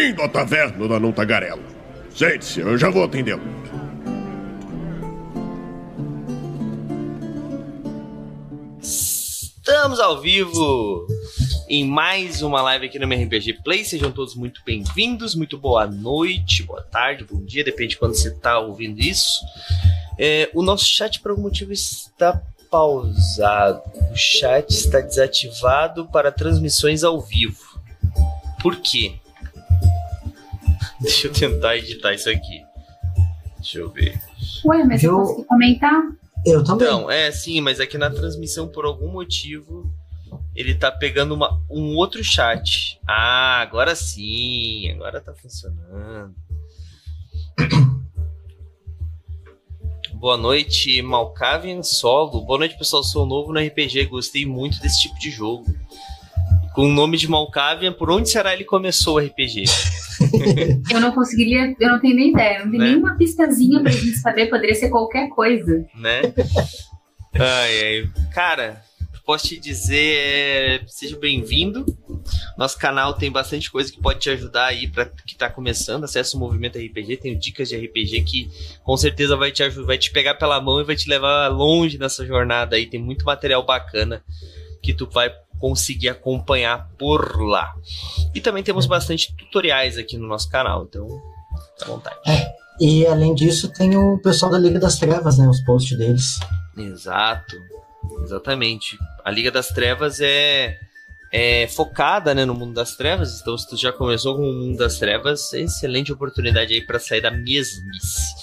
Bem-vindo à taverna da Não Tagarela. Sente-se, eu já vou atendê-lo. Estamos ao vivo em mais uma live aqui no MRPG Play. Sejam todos muito bem-vindos, muito boa noite, boa tarde, bom dia, depende de quando você está ouvindo isso. É, o nosso chat, por algum motivo, está pausado. O chat está desativado para transmissões ao vivo. Por quê? Deixa eu tentar editar isso aqui. Deixa eu ver. Ué, mas eu, eu consegui comentar? Eu também. Então, é sim, mas aqui na transmissão, por algum motivo, ele tá pegando uma, um outro chat. Ah, agora sim, agora tá funcionando. Boa noite, Malkavian Solo. Boa noite, pessoal. Sou novo no RPG, gostei muito desse tipo de jogo. Com o nome de Malkavian, por onde será ele começou o RPG? eu não conseguiria, eu não tenho nem ideia, não tem né? nenhuma pistazinha pra gente saber, poderia ser qualquer coisa. Né? Ai, ai. Cara, posso te dizer, é, seja bem-vindo. Nosso canal tem bastante coisa que pode te ajudar aí para que tá começando. Acesse o Movimento RPG, tenho dicas de RPG que com certeza vai te ajudar, vai te pegar pela mão e vai te levar longe nessa jornada aí. Tem muito material bacana que tu vai conseguir acompanhar por lá. E também temos bastante tutoriais aqui no nosso canal, então à vontade. É, e além disso, tem o pessoal da Liga das Trevas, né? Os posts deles. Exato, exatamente. A Liga das Trevas é, é focada né, no mundo das trevas, então se tu já começou com o mundo das trevas, é excelente oportunidade aí para sair da mesmice.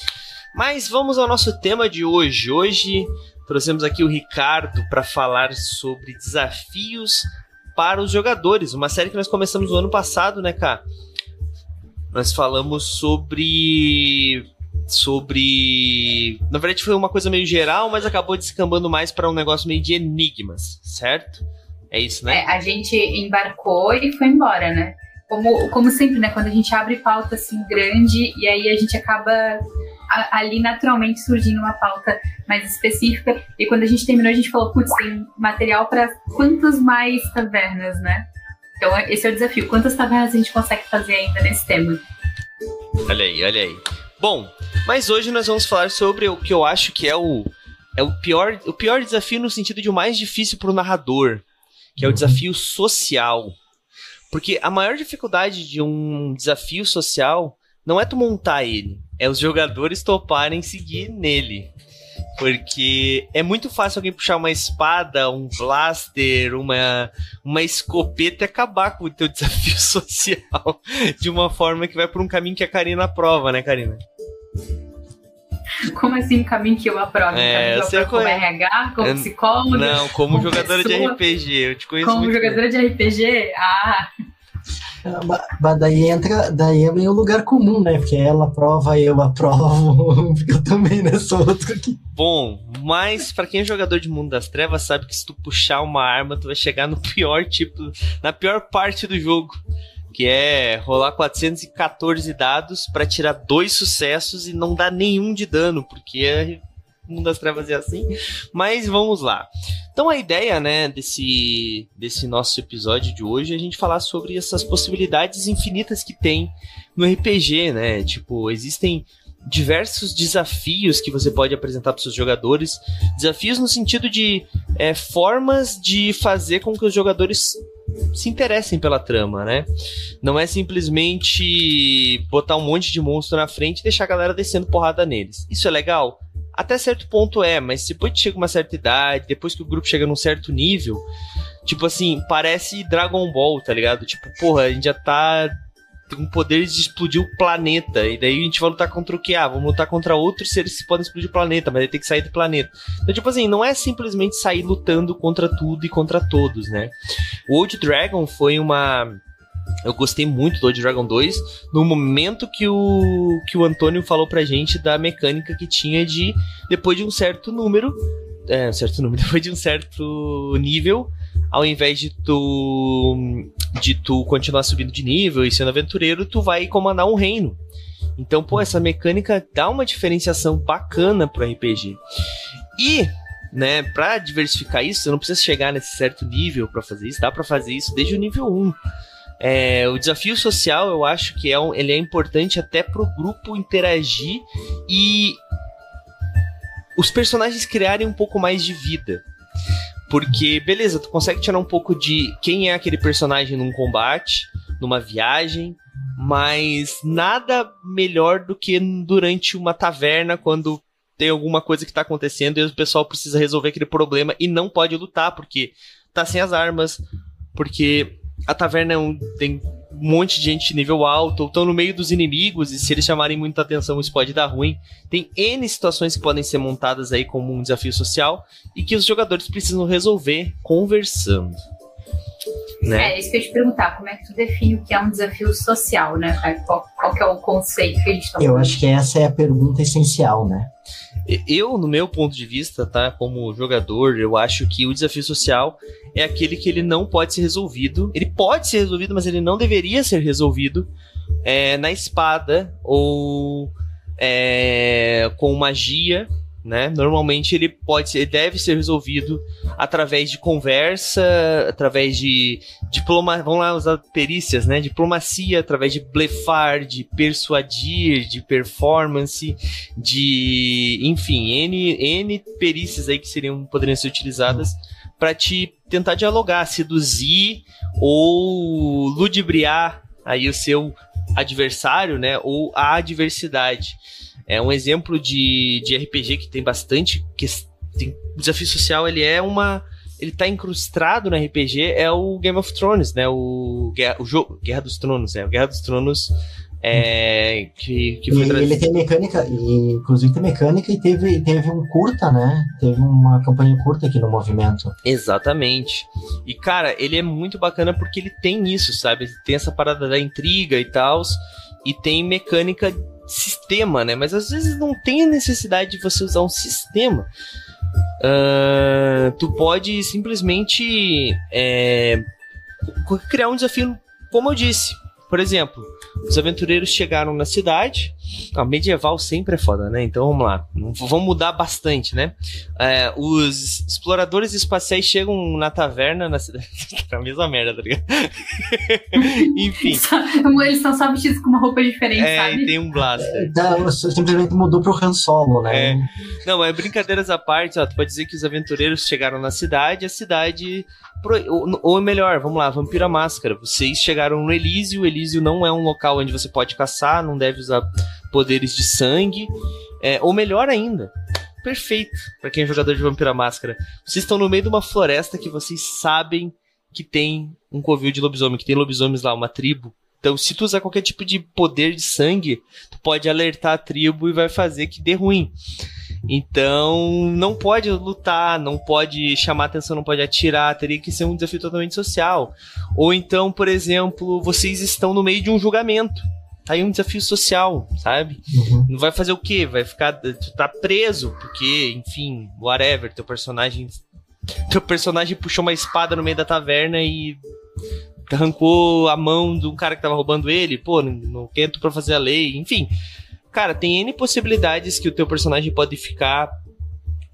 Mas vamos ao nosso tema de hoje. Hoje trouxemos aqui o Ricardo para falar sobre desafios para os jogadores. Uma série que nós começamos no ano passado, né, cara? Nós falamos sobre sobre. Na verdade, foi uma coisa meio geral, mas acabou descambando mais para um negócio meio de enigmas, certo? É isso, né? É, a gente embarcou e foi embora, né? Como, como sempre, né? Quando a gente abre pauta assim grande e aí a gente acaba ali naturalmente surgindo uma pauta mais específica. E quando a gente terminou, a gente falou, putz, tem material para quantas mais tavernas, né? Então esse é o desafio. Quantas tavernas a gente consegue fazer ainda nesse tema? Olha aí, olha aí. Bom, mas hoje nós vamos falar sobre o que eu acho que é o é o pior, o pior desafio no sentido de o mais difícil para o narrador, que é o desafio social. Porque a maior dificuldade de um desafio social não é tu montar ele, é os jogadores toparem seguir nele. Porque é muito fácil alguém puxar uma espada, um blaster, uma, uma escopeta e acabar com o teu desafio social de uma forma que vai por um caminho que a Karina aprova, né, Karina? Como assim, caminho que eu aprovo? É, eu como é. RH, como psicólogo? Não, como, como jogadora pessoa, de RPG. Eu te conheço Como jogadora bem. de RPG? Ah... Mas daí entra, daí é meio lugar comum, né? Porque ela aprova, eu aprovo. eu também nessa outra aqui. Bom, mas para quem é jogador de Mundo das Trevas sabe que se tu puxar uma arma, tu vai chegar no pior tipo, na pior parte do jogo, que é rolar 414 dados para tirar dois sucessos e não dar nenhum de dano, porque é Mundo das Trevas é assim. Mas vamos lá. Então a ideia, né, desse, desse nosso episódio de hoje é a gente falar sobre essas possibilidades infinitas que tem no RPG, né? Tipo, existem diversos desafios que você pode apresentar para seus jogadores. Desafios no sentido de é, formas de fazer com que os jogadores se interessem pela trama, né? Não é simplesmente botar um monte de monstro na frente e deixar a galera descendo porrada neles. Isso é legal? Até certo ponto é, mas depois que chega uma certa idade, depois que o grupo chega num certo nível, tipo assim, parece Dragon Ball, tá ligado? Tipo, porra, a gente já tá com poder de explodir o planeta. E daí a gente vai lutar contra o que? Ah, vamos lutar contra outros seres que podem explodir o planeta, mas aí tem que sair do planeta. Então, tipo assim, não é simplesmente sair lutando contra tudo e contra todos, né? O Old Dragon foi uma eu gostei muito do Dragon 2 no momento que o, que o Antônio falou pra gente da mecânica que tinha de, depois de um certo número, é, um certo número, depois de um certo nível, ao invés de tu, de tu continuar subindo de nível e sendo aventureiro, tu vai comandar um reino. Então, pô, essa mecânica dá uma diferenciação bacana pro RPG. E, né, pra diversificar isso, você não precisa chegar nesse certo nível para fazer isso, dá para fazer isso desde o nível 1 É, o desafio social, eu acho que é um, ele é importante até pro grupo interagir e os personagens criarem um pouco mais de vida. Porque, beleza, tu consegue tirar um pouco de quem é aquele personagem num combate, numa viagem, mas nada melhor do que durante uma taverna, quando tem alguma coisa que tá acontecendo e o pessoal precisa resolver aquele problema e não pode lutar, porque tá sem as armas, porque a taverna é um, tem um monte de gente de nível alto, ou estão no meio dos inimigos, e se eles chamarem muita atenção, isso pode dar ruim. Tem N situações que podem ser montadas aí como um desafio social e que os jogadores precisam resolver conversando. Né? É, isso que eu ia te perguntar, como é que tu define o que é um desafio social, né? Qual, qual que é o conceito que a gente tá Eu acho que essa é a pergunta essencial, né? Eu, no meu ponto de vista, tá, como jogador, eu acho que o desafio social é aquele que ele não pode ser resolvido. Ele pode ser resolvido, mas ele não deveria ser resolvido é, na espada ou é, com magia né? Normalmente ele pode ele deve ser resolvido através de conversa, através de diploma, vamos lá usar perícias, né? Diplomacia, através de blefar, de persuadir, de performance, de, enfim, N, N perícias aí que seriam poderiam ser utilizadas para te tentar dialogar, seduzir ou ludibriar aí o seu adversário, né? Ou a adversidade. É um exemplo de, de RPG que tem bastante. Que tem, o desafio social ele é uma. Ele tá incrustado no RPG, é o Game of Thrones, né? O, o jogo. Guerra dos Tronos, é. O Guerra dos Tronos é, que, que e ele tem mecânica, e, inclusive tem mecânica e teve, teve um curta, né? Teve uma campanha curta aqui no movimento. Exatamente. E cara, ele é muito bacana porque ele tem isso, sabe? Ele tem essa parada da intriga e tal, e tem mecânica sistema, né? Mas às vezes não tem a necessidade de você usar um sistema. Uh, tu pode simplesmente é, criar um desafio, como eu disse. Por exemplo, os aventureiros chegaram na cidade. A medieval sempre é foda, né? Então vamos lá. Vamos mudar bastante, né? É, os exploradores espaciais chegam na taverna na cidade. é a mesma merda, tá ligado? Enfim. Eles são só vestidos com uma roupa diferente, é, sabe? E tem um blaster. Não, simplesmente mudou pro Han Solo, né? É. Não, é brincadeiras à parte, ó, tu pode dizer que os aventureiros chegaram na cidade, a cidade ou, ou melhor, vamos lá, Vampira Máscara. Vocês chegaram no Elísio. O Elísio não é um local onde você pode caçar, não deve usar poderes de sangue. É, ou melhor ainda, perfeito para quem é jogador de Vampira Máscara. Vocês estão no meio de uma floresta que vocês sabem que tem um covil de lobisomem, que tem lobisomens lá, uma tribo. Então, se tu usar qualquer tipo de poder de sangue, tu pode alertar a tribo e vai fazer que dê ruim. Então, não pode lutar, não pode chamar atenção, não pode atirar, teria que ser um desafio totalmente social. Ou então, por exemplo, vocês estão no meio de um julgamento. Tá aí um desafio social, sabe? Uhum. Não vai fazer o quê? Vai ficar. Tu tá preso, porque, enfim, whatever, teu personagem. Teu personagem puxou uma espada no meio da taverna e arrancou a mão de um cara que tava roubando ele, pô, não, não quento pra fazer a lei, enfim. Cara, tem N possibilidades que o teu personagem pode ficar.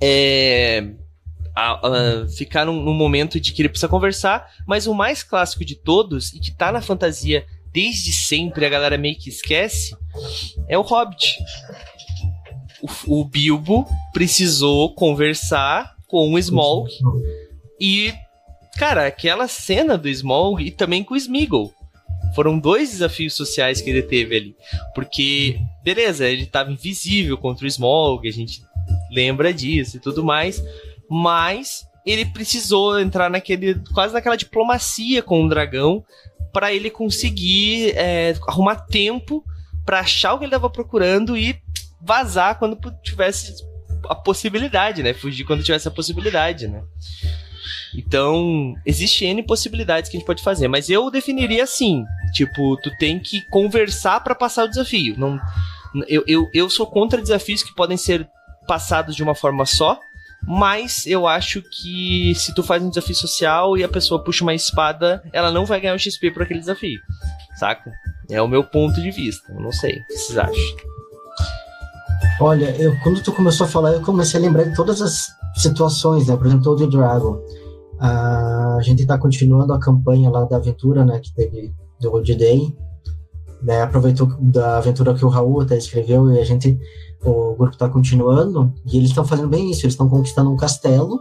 É, a, a, ficar num, num, momento de que ele precisa conversar, mas o mais clássico de todos, e que tá na fantasia desde sempre, a galera meio que esquece, é o Hobbit. O, o Bilbo precisou conversar com o Smaug e, cara, aquela cena do Smaug e também com o Smeagol. Foram dois desafios sociais que ele teve ali. Porque, beleza, ele estava invisível contra o Smog, a gente lembra disso e tudo mais, mas ele precisou entrar naquele quase naquela diplomacia com o dragão para ele conseguir é, arrumar tempo para achar o que ele estava procurando e vazar quando tivesse a possibilidade, né? Fugir quando tivesse a possibilidade, né? Então, existe N possibilidades que a gente pode fazer, mas eu definiria assim, tipo, tu tem que conversar para passar o desafio. Não, eu, eu, eu sou contra desafios que podem ser passados de uma forma só, mas eu acho que se tu faz um desafio social e a pessoa puxa uma espada, ela não vai ganhar o XP por aquele desafio, saca? É o meu ponto de vista, eu não sei o que vocês acham. Olha, eu, quando tu começou a falar, eu comecei a lembrar de todas as situações, né? Por exemplo, o The Dragon. A gente está continuando a campanha lá da aventura, né? Que teve do D-Day, né, aproveitou da aventura que o Raul até escreveu e a gente, o grupo está continuando, e eles estão fazendo bem isso, eles estão conquistando um castelo,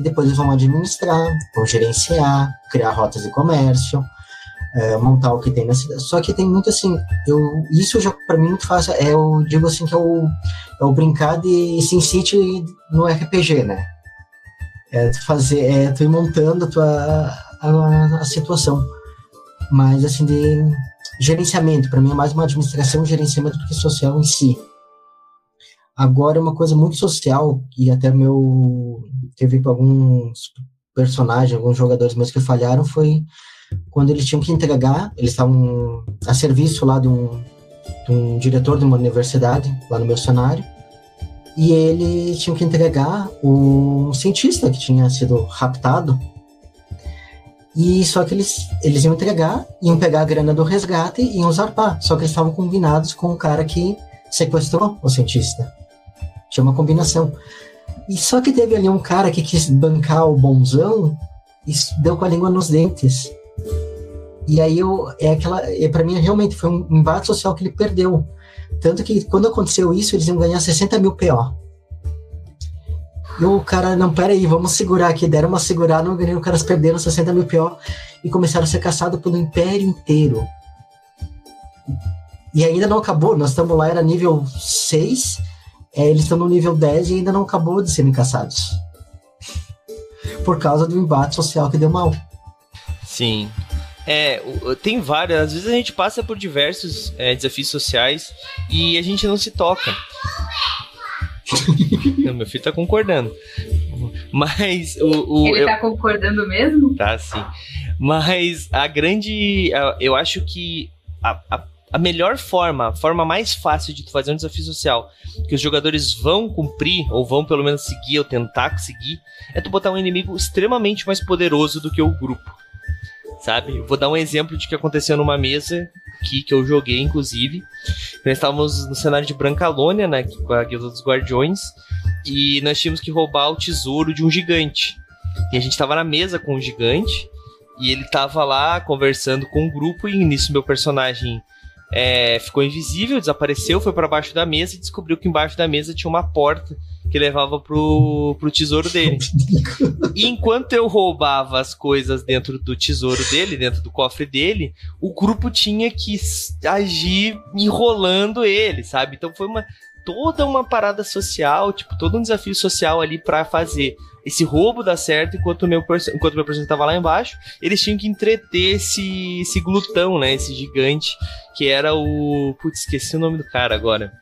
e depois eles vão administrar, vão gerenciar, criar rotas de comércio, é, montar o que tem na cidade. Só que tem muito assim, eu, isso já para mim muito fácil, é eu digo assim que é o, é o brincar de SimCity no RPG, né? É tu fazer, é tu ir montando a tua a, a situação. Mas assim de gerenciamento, para mim é mais uma administração gerenciamento do que social em si. Agora, uma coisa muito social, e até meu. Teve alguns personagens, alguns jogadores meus que falharam, foi quando eles tinham que entregar, eles estavam a serviço lá de um, de um diretor de uma universidade, lá no meu cenário, e eles tinham que entregar o cientista que tinha sido raptado. E só que eles, eles iam entregar, iam pegar a grana do resgate e iam zarpar. Só que eles estavam combinados com o cara que sequestrou o cientista. Tinha uma combinação. E só que teve ali um cara que quis bancar o bonzão e deu com a língua nos dentes. E aí eu, é aquela, é, para mim realmente foi um embate social que ele perdeu. Tanto que quando aconteceu isso, eles iam ganhar 60 mil PO. E o cara, não, pera aí, vamos segurar aqui. Deram uma segurada, não ganhei, os caras perderam 60 mil PO e começaram a ser caçados pelo Império inteiro. E ainda não acabou, nós estamos lá, era nível 6 é, eles estão no nível 10 e ainda não acabou de serem caçados. Por causa do embate social que deu mal. Sim. É, tem várias. Às vezes a gente passa por diversos é, desafios sociais e a gente não se toca. não, meu filho tá concordando. Mas o. o Ele eu... tá concordando mesmo? Tá, sim. Mas a grande. Eu acho que a, a a melhor forma, a forma mais fácil de tu fazer um desafio social que os jogadores vão cumprir, ou vão pelo menos seguir, ou tentar conseguir, é tu botar um inimigo extremamente mais poderoso do que o grupo. Sabe? vou dar um exemplo de que aconteceu numa mesa aqui, que eu joguei, inclusive. Nós estávamos no cenário de Brancalônia, né, com a Guilda dos Guardiões, e nós tínhamos que roubar o tesouro de um gigante. E a gente estava na mesa com o gigante, e ele estava lá conversando com o grupo, e nisso meu personagem é, ficou invisível, desapareceu, foi para baixo da mesa e descobriu que embaixo da mesa tinha uma porta que levava pro, pro tesouro dele. E enquanto eu roubava as coisas dentro do tesouro dele, dentro do cofre dele, o grupo tinha que agir enrolando ele, sabe? Então foi uma toda uma parada social, tipo, todo um desafio social ali para fazer esse roubo dar certo enquanto meu, enquanto meu personagem tava lá embaixo, eles tinham que entreter esse, esse glutão, né? Esse gigante, que era o. Putz, esqueci o nome do cara agora.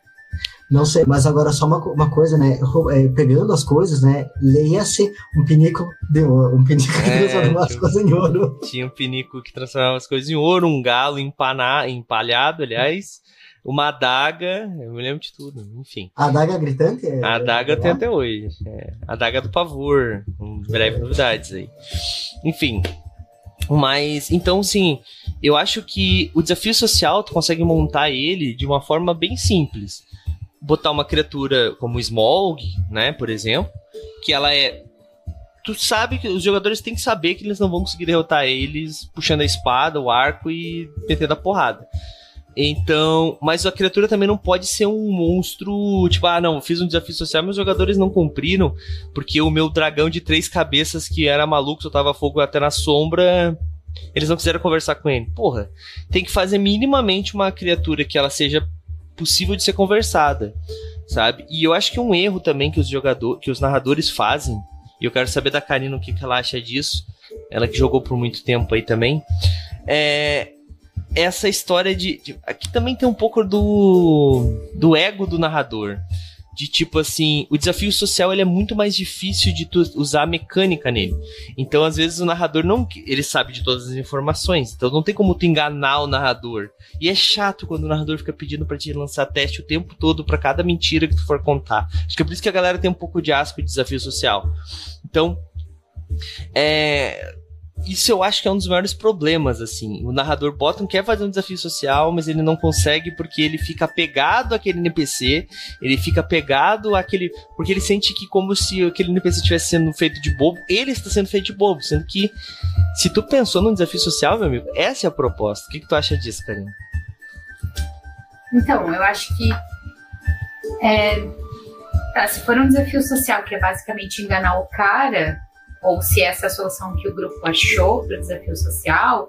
Não sei, mas agora só uma, uma coisa, né? É, pegando as coisas, né? Leia-se um pinico de ouro. Um pinico que é, transformava as coisas em ouro. Tinha um pinico que transformava as coisas em ouro, um galo empanar, empalhado, aliás uma adaga, eu me lembro de tudo, enfim. A adaga gritante? É, a adaga é tem até hoje. É, a adaga do pavor, com breves novidades aí. Enfim. Mas, então, sim, eu acho que o desafio social, tu consegue montar ele de uma forma bem simples. Botar uma criatura como o Smog, né, por exemplo, que ela é tu sabe que os jogadores têm que saber que eles não vão conseguir derrotar eles puxando a espada, o arco e metendo a porrada. Então, mas a criatura também não pode ser um monstro, tipo, ah, não, fiz um desafio social, meus jogadores não cumpriram, porque o meu dragão de três cabeças, que era maluco, soltava fogo até na sombra, eles não quiseram conversar com ele. Porra, tem que fazer minimamente uma criatura que ela seja possível de ser conversada, sabe? E eu acho que um erro também que os jogadores, que os narradores fazem, e eu quero saber da Karina o que, que ela acha disso, ela que jogou por muito tempo aí também, é essa história de, de, Aqui também tem um pouco do, do ego do narrador. De tipo assim, o desafio social ele é muito mais difícil de usar a mecânica nele. Então, às vezes, o narrador não. Ele sabe de todas as informações. Então não tem como tu enganar o narrador. E é chato quando o narrador fica pedindo para te lançar teste o tempo todo para cada mentira que tu for contar. Acho que é por isso que a galera tem um pouco de asco de desafio social. Então, é isso eu acho que é um dos maiores problemas, assim. O narrador Bottom quer fazer um desafio social, mas ele não consegue porque ele fica pegado àquele NPC, ele fica pegado àquele. Porque ele sente que, como se aquele NPC estivesse sendo feito de bobo, ele está sendo feito de bobo, sendo que, se tu pensou num desafio social, meu amigo, essa é a proposta. O que, que tu acha disso, Karina? Então, eu acho que. É, tá, se for um desafio social que é basicamente enganar o cara ou se essa é a solução que o grupo achou para o desafio social,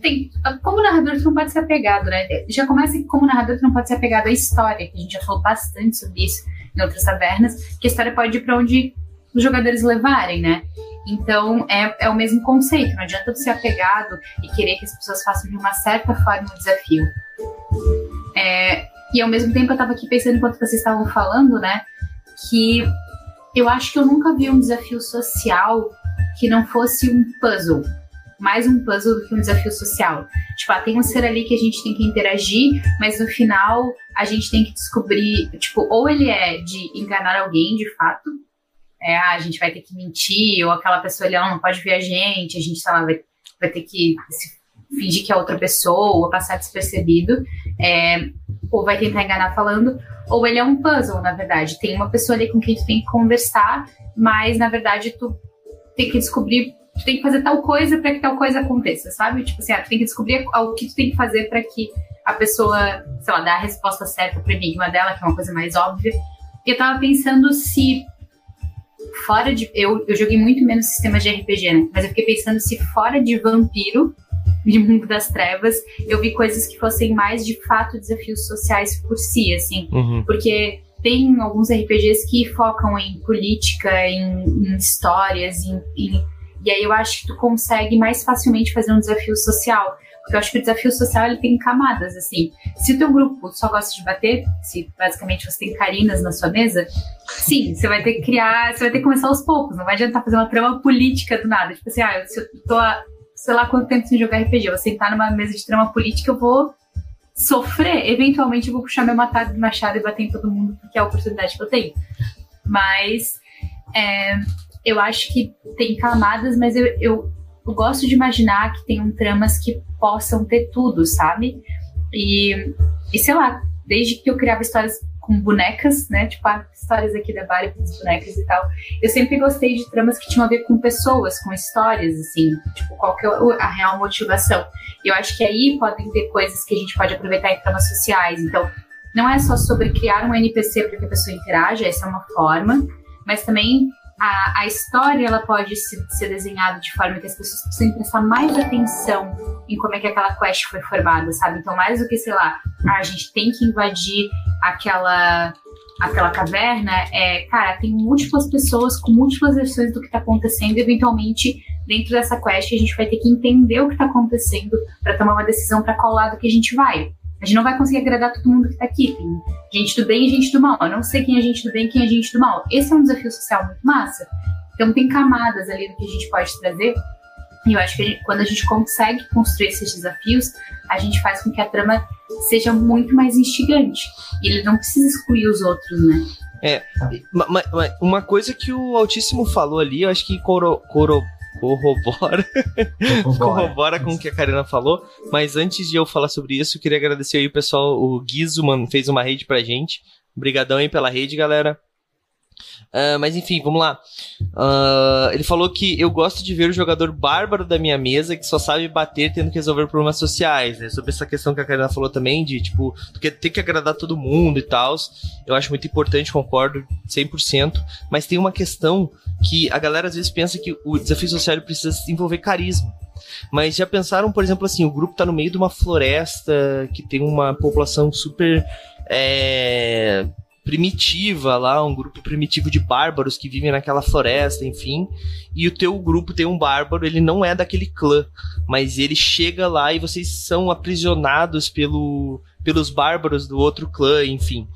tem, como narrador, tu não pode ser apegado, né? Já começa que, como narrador, tu não pode ser apegado à história, que a gente já falou bastante sobre isso em outras tavernas, que a história pode ir para onde os jogadores levarem, né? Então, é, é o mesmo conceito, não adianta tu ser apegado e querer que as pessoas façam de uma certa forma o desafio. É, e ao mesmo tempo, eu estava aqui pensando enquanto vocês estavam falando, né? Que eu acho que eu nunca vi um desafio social que não fosse um puzzle. Mais um puzzle do que um desafio social. Tipo, ah, tem um ser ali que a gente tem que interagir, mas no final a gente tem que descobrir, tipo, ou ele é de enganar alguém de fato, é, ah, a gente vai ter que mentir, ou aquela pessoa ali não pode ver a gente, a gente, sei lá, vai, vai ter que fingir que é outra pessoa, ou passar despercebido, é, ou vai tentar enganar falando, ou ele é um puzzle, na verdade. Tem uma pessoa ali com quem tu tem que conversar, mas na verdade tu tem que descobrir, tu tem que fazer tal coisa para que tal coisa aconteça, sabe? Tipo assim, ah, tu tem que descobrir o que tu tem que fazer para que a pessoa, sei lá, dê a resposta certa pro enigma dela, que é uma coisa mais óbvia. E eu tava pensando se fora de. Eu, eu joguei muito menos sistemas de RPG, né? Mas eu fiquei pensando se fora de vampiro de Mundo das Trevas, eu vi coisas que fossem mais de fato desafios sociais por si, assim. Uhum. Porque tem alguns RPGs que focam em política, em, em histórias, em, em, e aí eu acho que tu consegue mais facilmente fazer um desafio social. Porque eu acho que o desafio social ele tem camadas, assim. Se o teu grupo só gosta de bater, se basicamente você tem carinas na sua mesa, sim, você vai ter que criar, você vai ter que começar aos poucos. Não vai adiantar fazer uma trama política do nada. Tipo assim, ah, se eu tô sei lá quanto tempo sem jogar RPG. Eu vou sentar numa mesa de trama política, eu vou sofrer. Eventualmente eu vou puxar meu matado de machado e bater em todo mundo, porque é a oportunidade que eu tenho. Mas é, eu acho que tem camadas, mas eu, eu, eu gosto de imaginar que tenham tramas que possam ter tudo, sabe? E, e sei lá, desde que eu criava histórias com bonecas, né? Tipo, ah, histórias aqui da Bari com as bonecas e tal. Eu sempre gostei de tramas que tinham a ver com pessoas, com histórias, assim, tipo, qual que é a real motivação. Eu acho que aí podem ter coisas que a gente pode aproveitar em tramas sociais. Então, não é só sobre criar um NPC para que a pessoa interaja, essa é uma forma, mas também a, a história ela pode se, ser desenhada de forma que as pessoas precisem prestar mais atenção em como é que aquela quest foi formada, sabe? Então, mais do que, sei lá, a gente tem que invadir aquela aquela caverna, é, cara, tem múltiplas pessoas com múltiplas versões do que está acontecendo e eventualmente dentro dessa quest a gente vai ter que entender o que está acontecendo para tomar uma decisão para qual lado que a gente vai. A gente não vai conseguir agradar todo mundo que tá aqui. Tem gente do bem e gente do mal. Eu não sei quem é gente do bem e quem é gente do mal. Esse é um desafio social muito massa. Então tem camadas ali do que a gente pode trazer. E eu acho que quando a gente consegue construir esses desafios, a gente faz com que a trama seja muito mais instigante. E ele não precisa excluir os outros, né? É, uma coisa que o Altíssimo falou ali, eu acho que coro, coro, corrobora, corrobora com o que a Karina falou. Mas antes de eu falar sobre isso, eu queria agradecer aí o pessoal, o Guizo, mano, fez uma rede pra gente. Obrigadão aí pela rede, galera. Uh, mas enfim, vamos lá. Uh, ele falou que eu gosto de ver o jogador bárbaro da minha mesa que só sabe bater tendo que resolver problemas sociais, né? Sobre essa questão que a Karina falou também, de tipo, ter que agradar todo mundo e tal. Eu acho muito importante, concordo 100%. Mas tem uma questão que a galera às vezes pensa que o desafio social precisa envolver carisma. Mas já pensaram, por exemplo, assim, o grupo tá no meio de uma floresta que tem uma população super. É, primitiva lá, um grupo primitivo de bárbaros que vivem naquela floresta, enfim. E o teu grupo tem um bárbaro, ele não é daquele clã, mas ele chega lá e vocês são aprisionados pelo, pelos bárbaros do outro clã, enfim.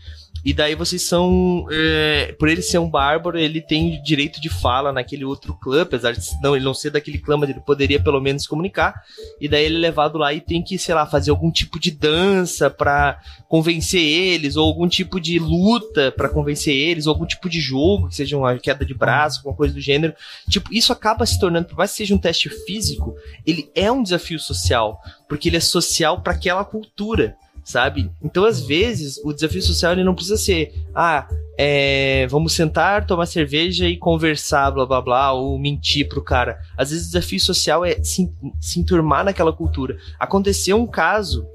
E daí vocês são. É, por ele ser um bárbaro, ele tem direito de fala naquele outro clã, apesar de não, ele não ser daquele clã, mas ele poderia pelo menos comunicar. E daí ele é levado lá e tem que, sei lá, fazer algum tipo de dança para convencer eles, ou algum tipo de luta para convencer eles, ou algum tipo de jogo, que seja uma queda de braço, alguma coisa do gênero. Tipo, isso acaba se tornando, por mais que seja um teste físico, ele é um desafio social, porque ele é social para aquela cultura sabe? Então, às vezes, o desafio social ele não precisa ser, ah, é, vamos sentar, tomar cerveja e conversar, blá blá blá, ou mentir pro cara. Às vezes, o desafio social é se, se enturmar naquela cultura. Aconteceu um caso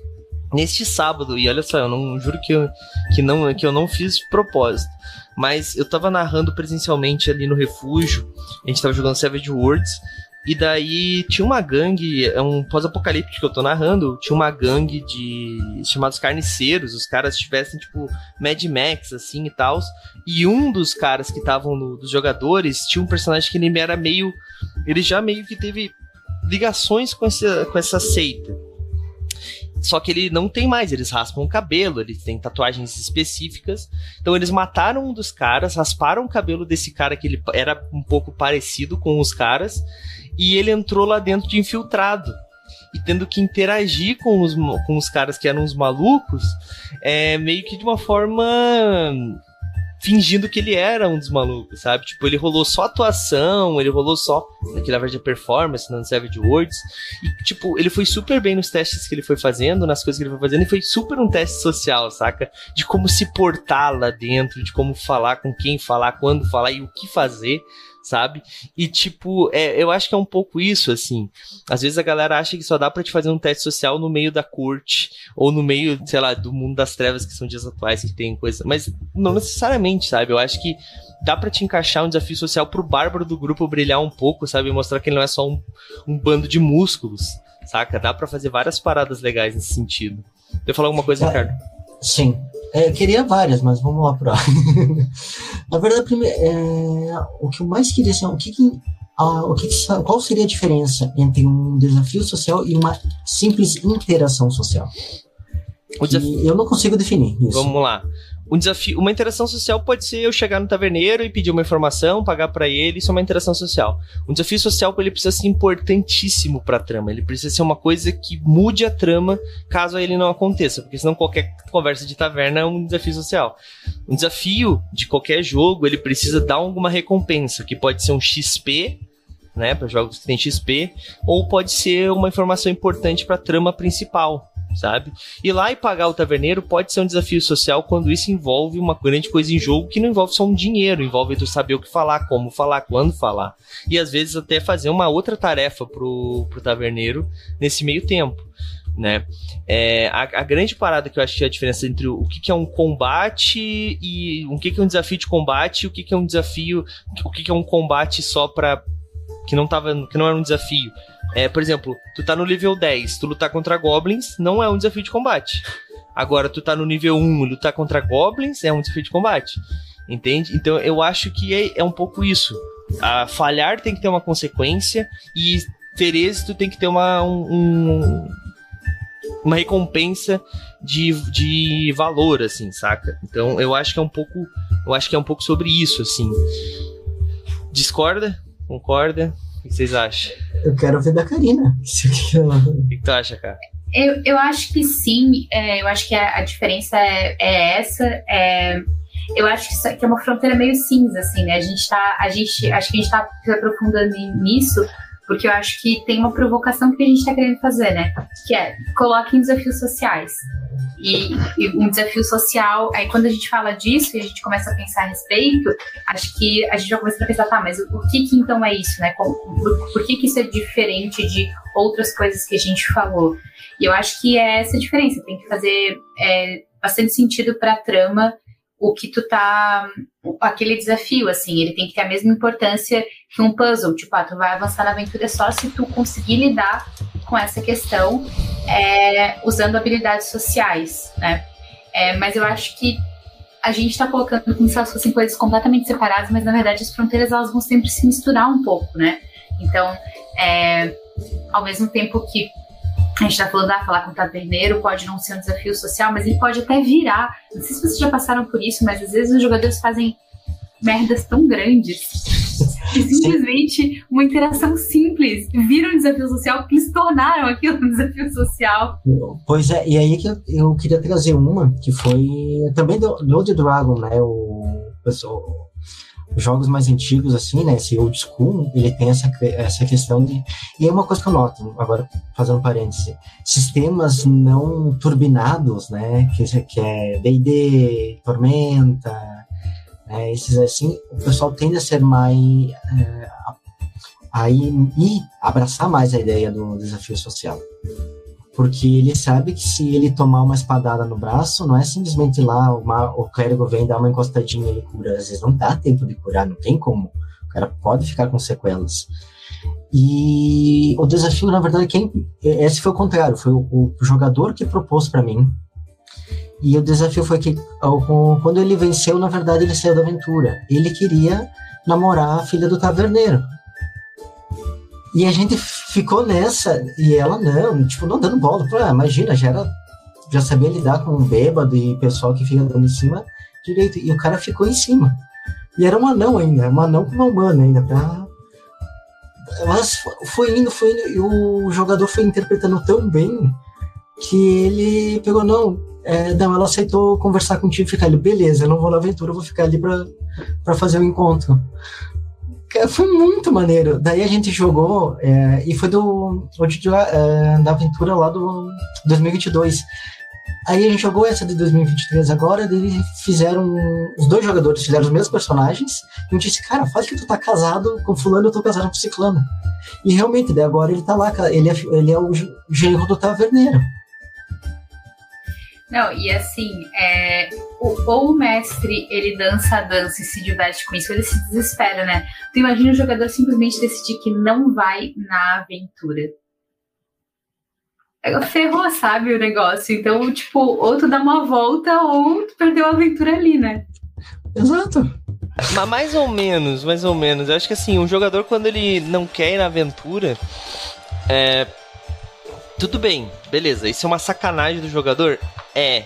neste sábado, e olha só, eu não juro que eu, que não, que eu não fiz propósito. Mas eu tava narrando presencialmente ali no refúgio, a gente tava jogando Savage Worlds, e daí tinha uma gangue, é um pós-apocalíptico que eu tô narrando, tinha uma gangue de chamados carniceiros, os caras tivessem tipo Mad Max assim e tal. E um dos caras que estavam dos jogadores tinha um personagem que ele era meio ele já meio que teve ligações com essa com essa seita. Só que ele não tem mais, eles raspam o cabelo, eles têm tatuagens específicas. Então eles mataram um dos caras, rasparam o cabelo desse cara que ele era um pouco parecido com os caras e ele entrou lá dentro de infiltrado. E tendo que interagir com os, com os caras que eram os malucos, é, meio que de uma forma fingindo que ele era um dos malucos, sabe? Tipo, ele rolou só atuação, ele rolou só naquele average de performance, no Savage Words. E, tipo, ele foi super bem nos testes que ele foi fazendo, nas coisas que ele foi fazendo, e foi super um teste social, saca? De como se portar lá dentro, de como falar, com quem falar, quando falar e o que fazer sabe? E, tipo, é, eu acho que é um pouco isso, assim. Às vezes a galera acha que só dá para te fazer um teste social no meio da corte, ou no meio, sei lá, do mundo das trevas, que são dias atuais, que tem coisa. Mas não necessariamente, sabe? Eu acho que dá para te encaixar um desafio social pro bárbaro do grupo brilhar um pouco, sabe? Mostrar que ele não é só um, um bando de músculos, saca? Dá para fazer várias paradas legais nesse sentido. Quer falar alguma coisa, Ricardo? Sim. É, queria várias, mas vamos lá para. Na verdade, primeiro, é, o que eu mais queria saber, o que, que o que, qual seria a diferença entre um desafio social e uma simples interação social? Eu não consigo definir isso. Vamos lá um desafio, uma interação social pode ser eu chegar no taverneiro e pedir uma informação, pagar para ele, isso é uma interação social. Um desafio social ele precisa ser importantíssimo para a trama, ele precisa ser uma coisa que mude a trama caso ele não aconteça, porque senão qualquer conversa de taverna é um desafio social. Um desafio de qualquer jogo, ele precisa dar alguma recompensa, que pode ser um XP, né, para jogos que tem XP, ou pode ser uma informação importante para a trama principal sabe? Ir lá e pagar o taverneiro pode ser um desafio social quando isso envolve uma grande coisa em jogo que não envolve só um dinheiro, envolve tu saber o que falar, como falar, quando falar. E às vezes até fazer uma outra tarefa pro, pro taverneiro nesse meio tempo. Né? É, a, a, grande parada que eu que é a diferença entre o, o que, que, é um combate e o que, que é um desafio de combate e o que, que é um desafio, o que, que é um combate só pra. que não, tava, que não era um desafio. É, por exemplo, tu tá no nível 10, tu lutar contra goblins não é um desafio de combate. Agora, tu tá no nível 1 e lutar contra goblins é um desafio de combate. Entende? Então eu acho que é, é um pouco isso. A falhar tem que ter uma consequência e ter êxito tem que ter uma, um, uma recompensa de, de valor, assim, saca? Então eu acho que é um pouco. Eu acho que é um pouco sobre isso, assim. Discorda? Concorda? O que vocês acham? Eu quero ver da Karina. O que, tu acha, cara? Eu, eu acho que sim. É, eu acho que a, a diferença é, é essa. É, eu acho que, isso, que é uma fronteira meio cinza, assim, né? A gente tá. A gente, acho que a gente tá se aprofundando nisso porque eu acho que tem uma provocação que a gente está querendo fazer, né? Que é coloquem desafios sociais. E, e, um desafio social, aí quando a gente fala disso e a gente começa a pensar a respeito, acho que a gente já começa a pensar, tá, mas o, que que então é isso, né? Por, por, que que isso é diferente de outras coisas que a gente falou? E eu acho que é essa diferença, tem que fazer é, bastante sentido para a trama o que tu tá. aquele desafio, assim, ele tem que ter a mesma importância que um puzzle. Tipo, ah, tu vai avançar na aventura só se tu conseguir lidar com essa questão é, usando habilidades sociais, né? É, mas eu acho que a gente está colocando como se elas fossem coisas completamente separadas, mas na verdade as fronteiras elas vão sempre se misturar um pouco, né? Então, é, ao mesmo tempo que a gente tá falando, ah, falar com o taverneiro pode não ser um desafio social, mas ele pode até virar. Não sei se vocês já passaram por isso, mas às vezes os jogadores fazem merdas tão grandes que simplesmente uma interação simples vira um desafio social porque eles tornaram aquilo um desafio social. Pois é, e aí que eu, eu queria trazer uma que foi também do, The Dragon, né? O, os jogos mais antigos, assim, né? Esse old school, ele tem essa, essa questão de. E é uma coisa que eu noto, agora fazendo parêntese: sistemas não turbinados, né? Que, que é DD, Tormenta, né, esses assim, o pessoal tende a ser mais. É, a ir, e abraçar mais a ideia do desafio social. Porque ele sabe que se ele tomar uma espadada no braço, não é simplesmente lá uma, o clérigo vem dar uma encostadinha e ele cura. Às vezes não dá tempo de curar, não tem como. O cara pode ficar com sequelas. E o desafio, na verdade, quem, esse foi o contrário. Foi o, o jogador que propôs para mim e o desafio foi que, quando ele venceu, na verdade, ele saiu da aventura. Ele queria namorar a filha do taverneiro. E a gente ficou nessa, e ela não, tipo, não dando bola. Ah, imagina, já era, já sabia lidar com um bêbado e pessoal que fica dando em cima direito. E o cara ficou em cima. E era um anão ainda, um anão com uma humana ainda, pra. Mas foi indo, foi indo, e o jogador foi interpretando tão bem que ele pegou, não, é, não, ela aceitou conversar contigo e ficar ali, beleza, eu não vou na aventura, eu vou ficar ali para fazer o encontro. Foi muito maneiro. Daí a gente jogou, é, e foi do, é, da aventura lá do 2022. Aí a gente jogou essa de 2023 agora, daí fizeram. Os dois jogadores fizeram os mesmos personagens. E eu disse, cara, faz que tu tá casado com fulano, eu tô casado com ciclano. E realmente, daí agora ele tá lá, ele é, ele é o genro do taverneiro. Não, e assim, é, o, ou o mestre ele dança a dança e se diverte com isso, ou ele se desespera, né? Tu imagina o jogador simplesmente decidir que não vai na aventura. É, ferrou, sabe, o negócio. Então, tipo, ou tu dá uma volta ou tu perdeu a aventura ali, né? Exato. Mas mais ou menos, mais ou menos. Eu acho que assim, um jogador quando ele não quer ir na aventura, é, tudo bem, beleza, isso é uma sacanagem do jogador? É.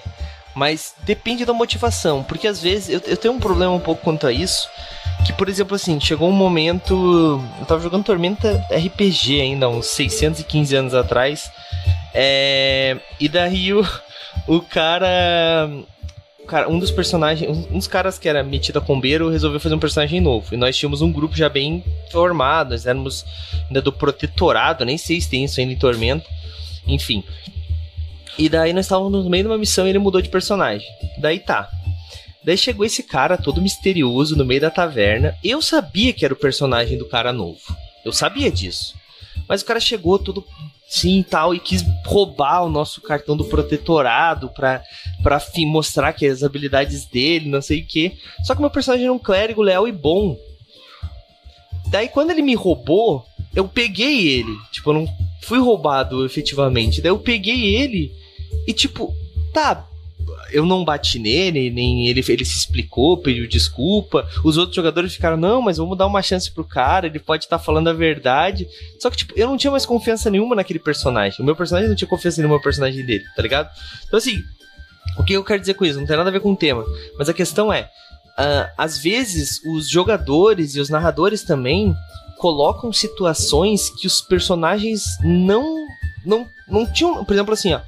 Mas depende da motivação, porque às vezes eu, eu tenho um problema um pouco quanto a isso. Que, por exemplo, assim, chegou um momento. Eu tava jogando Tormenta RPG ainda, uns 615 anos atrás. É, e daí o, o cara. Cara, um dos personagens, um dos caras que era metido a combeiro resolveu fazer um personagem novo. E nós tínhamos um grupo já bem formado, nós éramos ainda do protetorado, nem sei se tem isso ainda em Tormenta. Enfim. E daí nós estávamos no meio de uma missão e ele mudou de personagem. Daí tá. Daí chegou esse cara todo misterioso no meio da taverna. Eu sabia que era o personagem do cara novo. Eu sabia disso. Mas o cara chegou todo sim tal e quis roubar o nosso cartão do protetorado pra, pra fim, mostrar que as habilidades dele, não sei o que. Só que meu personagem era um clérigo leal e bom. Daí quando ele me roubou, eu peguei ele. Tipo, eu não fui roubado efetivamente. Daí eu peguei ele e, tipo, tá. Eu não bati nele, nem ele, ele se explicou, pediu desculpa. Os outros jogadores ficaram, não, mas vamos dar uma chance pro cara, ele pode estar tá falando a verdade. Só que, tipo, eu não tinha mais confiança nenhuma naquele personagem. O meu personagem não tinha confiança nenhuma no personagem dele, tá ligado? Então, assim, o que eu quero dizer com isso? Não tem nada a ver com o tema. Mas a questão é, uh, às vezes, os jogadores e os narradores também colocam situações que os personagens não não não tinham, por exemplo assim, ó.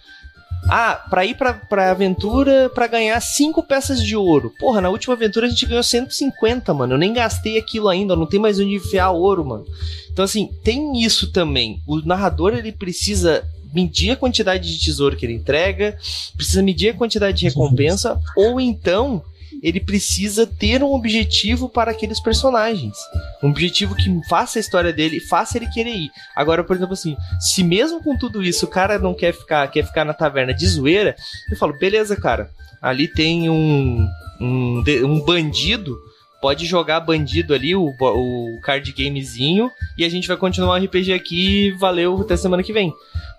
Ah, pra ir pra, pra aventura pra ganhar cinco peças de ouro. Porra, na última aventura a gente ganhou 150, mano. Eu nem gastei aquilo ainda, não tem mais onde enfiar ouro, mano. Então, assim, tem isso também. O narrador ele precisa medir a quantidade de tesouro que ele entrega, precisa medir a quantidade de recompensa, ou então ele precisa ter um objetivo para aqueles personagens. Um objetivo que faça a história dele, faça ele querer ir. Agora, por exemplo, assim, se mesmo com tudo isso o cara não quer ficar, quer ficar na taverna de zoeira, eu falo, beleza, cara, ali tem um, um, um bandido pode jogar bandido ali, o, o card gamezinho, e a gente vai continuar o RPG aqui, valeu, até semana que vem.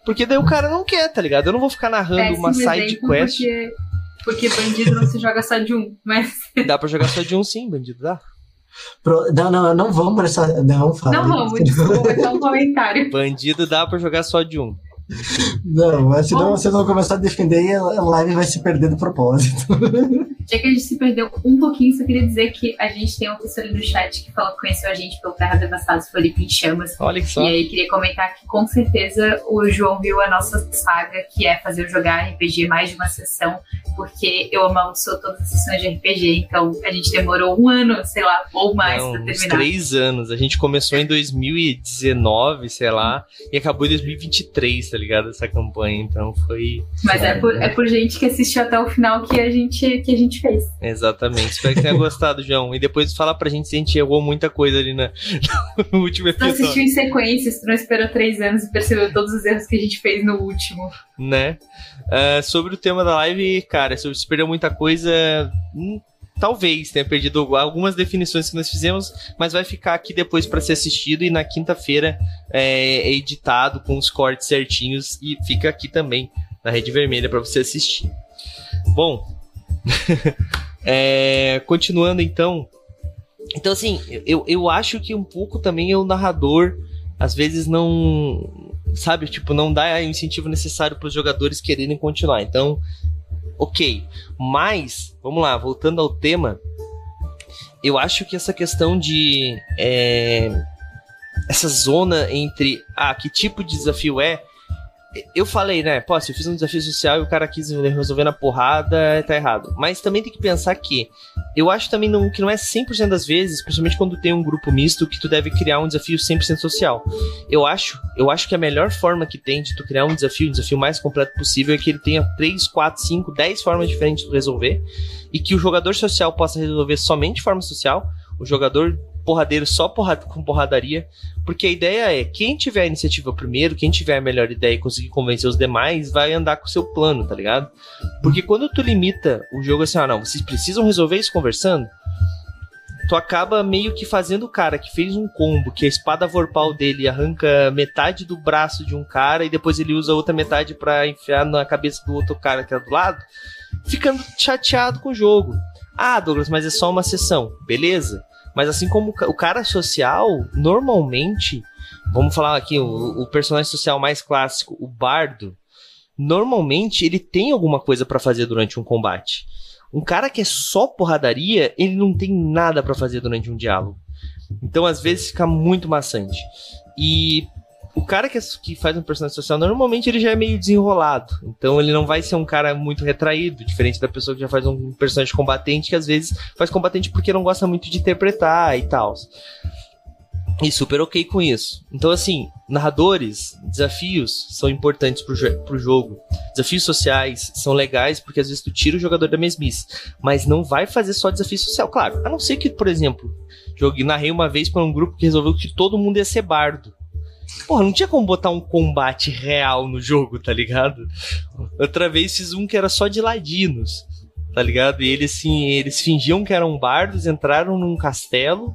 Porque daí o cara não quer, tá ligado? Eu não vou ficar narrando Péssimo uma side quest. Porque porque bandido não se joga só de um, mas. Dá pra jogar só de um sim, bandido dá. Pro, não, não, não vamos pra essa. Não, fala. Não vamos, desculpa, é só um comentário. Bandido dá pra jogar só de um. Não, mas senão vocês vão começar a defender e a live vai se perder do propósito. Já que a gente se perdeu um pouquinho, só queria dizer que a gente tem uma pessoa ali no chat que falou que conheceu a gente pelo Terra Devastados, Felipe em Chamas. Olha que só. E aí queria comentar que com certeza o João viu a nossa saga, que é fazer eu jogar RPG mais de uma sessão, porque eu amaldiçoo todas as sessões de RPG, então a gente demorou um ano, sei lá, ou mais Não, pra uns terminar. três anos. A gente começou em 2019, sei lá, e acabou em 2023, tá ligado? Essa campanha. Então foi. Mas é por, é por gente que assistiu até o final que a gente, que a gente fez. Exatamente. Espero que tenha gostado, João. E depois fala pra gente se a gente errou muita coisa ali na, no último Tu assistiu episódio. em sequência, não esperou três anos e percebeu todos os erros que a gente fez no último. Né? Ah, sobre o tema da live, cara, se você perdeu muita coisa. hum, Talvez tenha perdido algumas definições que nós fizemos, mas vai ficar aqui depois pra ser assistido e na quinta-feira é, é editado com os cortes certinhos e fica aqui também na Rede Vermelha pra você assistir. Bom, é, continuando então. Então, assim, eu, eu acho que um pouco também é o narrador, às vezes não. Sabe, tipo, não dá o incentivo necessário para os jogadores quererem continuar. Então, ok. Mas, vamos lá, voltando ao tema, eu acho que essa questão de. é, essa zona entre. Ah, que tipo de desafio é? Eu falei, né? Pô, se eu fiz um desafio social e o cara quis resolver na porrada, tá errado. Mas também tem que pensar que eu acho também não, que não é 100% das vezes, principalmente quando tem um grupo misto, que tu deve criar um desafio 100% social. Eu acho, eu acho que a melhor forma que tem de tu criar um desafio, um desafio mais completo possível, é que ele tenha 3, 4, 5, 10 formas diferentes de resolver e que o jogador social possa resolver somente de forma social, o jogador porradeiro só porrada, com porradaria, porque a ideia é quem tiver a iniciativa primeiro, quem tiver a melhor ideia e conseguir convencer os demais, vai andar com o seu plano, tá ligado? Porque quando tu limita o jogo assim, ah não, vocês precisam resolver isso conversando, tu acaba meio que fazendo o cara que fez um combo, que a espada vorpal dele arranca metade do braço de um cara e depois ele usa a outra metade pra enfiar na cabeça do outro cara que é do lado, ficando chateado com o jogo. Ah, Douglas, mas é só uma sessão. Beleza. Mas assim como o ca- o cara social, normalmente, vamos falar aqui, o, o personagem social mais clássico, o bardo, normalmente ele tem alguma coisa pra fazer durante um combate. Um cara que é só porradaria, ele não tem nada pra fazer durante um diálogo. Então, às vezes, fica muito maçante. E o cara que, é- que faz um personagem social, normalmente ele já é meio desenrolado. Então, ele não vai ser um cara muito retraído, diferente da pessoa que já faz um personagem combatente, que às vezes faz combatente porque não gosta muito de interpretar e tal. E super ok com isso. Então, assim, narradores, desafios são importantes pro, jo pro jogo. Desafios sociais são legais porque às vezes tu tira o jogador da mesmice. Mas não vai fazer só desafio social, claro. A não ser que, por exemplo, joguei, narrei uma vez para um grupo que resolveu que todo mundo ia ser bardo. Porra, não tinha como botar um combate real no jogo, tá ligado? Outra vez fiz um que era só de ladinos, tá ligado? E eles, assim, eles fingiam que eram bardos, entraram num castelo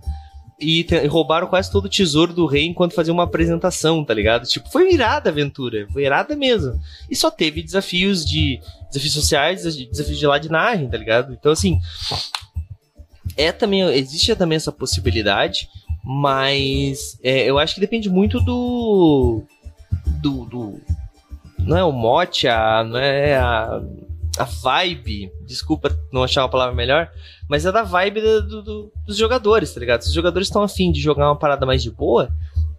e, e roubaram quase todo o tesouro do rei enquanto faziam uma apresentação, tá ligado? Tipo, foi irada a aventura, foi irada mesmo. E só teve desafios de. desafios sociais, desafios de ladinagem, tá ligado? Então, assim. É também. Existe também essa possibilidade, mas é, eu acho que depende muito do. do. do- não é o mote, a, não é a. a vibe. Desculpa não achar uma palavra melhor. Mas é da vibe do- do- do- dos jogadores, tá ligado? Se os jogadores estão afim de jogar uma parada mais de boa,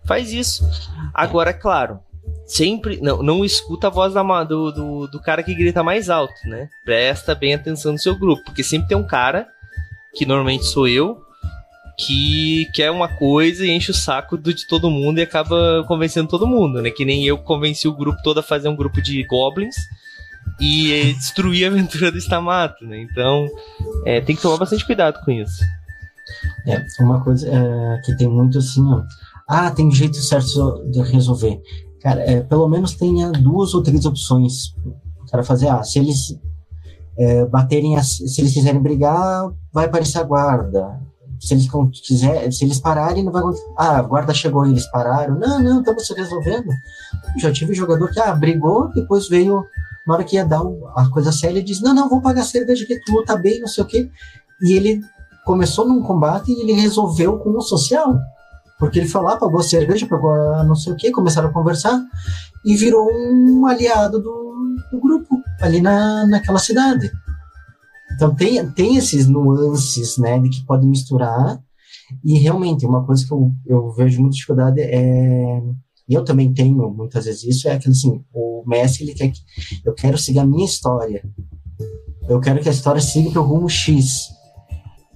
faz isso. Agora, é claro, sempre. Não, não escuta a voz da do, do, do cara que grita mais alto, né? Presta bem atenção no seu grupo, porque sempre tem um cara, que normalmente sou eu, que quer uma coisa e enche o saco do, de todo mundo e acaba convencendo todo mundo, né? Que nem eu convenci o grupo todo a fazer um grupo de goblins e destruir a aventura do Stamato, né? Então, é, tem que tomar bastante cuidado com isso. É, uma coisa é, que tem muito assim, ó. Ah, tem jeito certo de resolver. Cara, é, pelo menos tenha duas ou três opções. O cara fazer, ah, se eles é, baterem, se eles quiserem brigar, vai aparecer a guarda. Se eles quiser, se eles pararem, não vai. Ah, a guarda chegou e eles pararam. Não, não, estamos se resolvendo. Já tive jogador que, ah, brigou, depois veio, na hora que ia dar a coisa séria, ele diz, não, não, vou pagar cerveja que tu luta bem, não sei o quê. E ele começou num combate e ele resolveu com o social. Porque ele foi lá, pagou a cerveja, pagou a não sei o que, começaram a conversar. e virou um aliado do, do grupo ali na, naquela cidade. Então tem, tem esses nuances, né, de que pode misturar, e realmente uma coisa que eu, eu vejo muita dificuldade é, e eu também tenho muitas vezes isso, é aquilo assim, o Messi, ele quer que, eu quero seguir a minha história, eu quero que a história siga para o rumo X,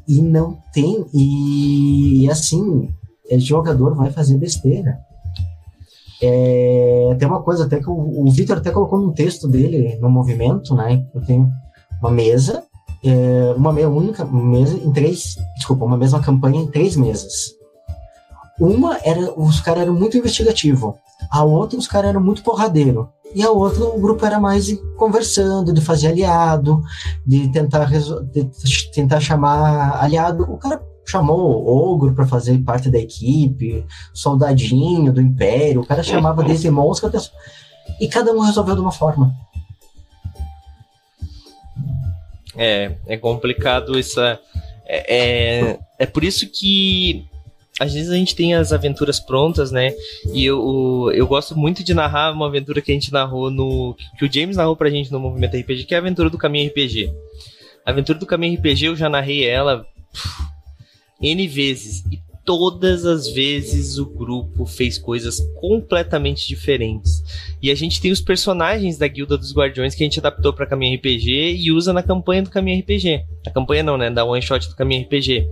e não tem, e assim, o jogador vai fazer besteira. É, tem uma coisa até que o, o Victor até colocou num texto dele, no movimento, né? Eu tenho uma mesa, é, uma única mesa em três, desculpa, uma mesma campanha em três mesas. Uma era, os caras eram muito investigativo, a outra os caras eram muito porradeiro, e a outra o grupo era mais conversando, de fazer aliado, de tentar, de tentar chamar aliado. O cara chamou o Ogro para fazer parte da equipe, soldadinho do Império, o cara chamava desde Mosca até... E cada um resolveu de uma forma. É, é complicado essa. É, é, é por isso que às vezes a gente tem as aventuras prontas, né? E eu, eu gosto muito de narrar uma aventura que a gente narrou no. que o James narrou pra gente no Movimento RPG, que é a aventura do Caminho RPG. A aventura do Caminho RPG eu já narrei ela N vezes. E todas as vezes o grupo fez coisas completamente diferentes. E a gente tem os personagens da Guilda dos Guardiões que a gente adaptou para Caminho RPG e usa na campanha do Caminho RPG. A campanha não, né? Da one shot do Caminho RPG.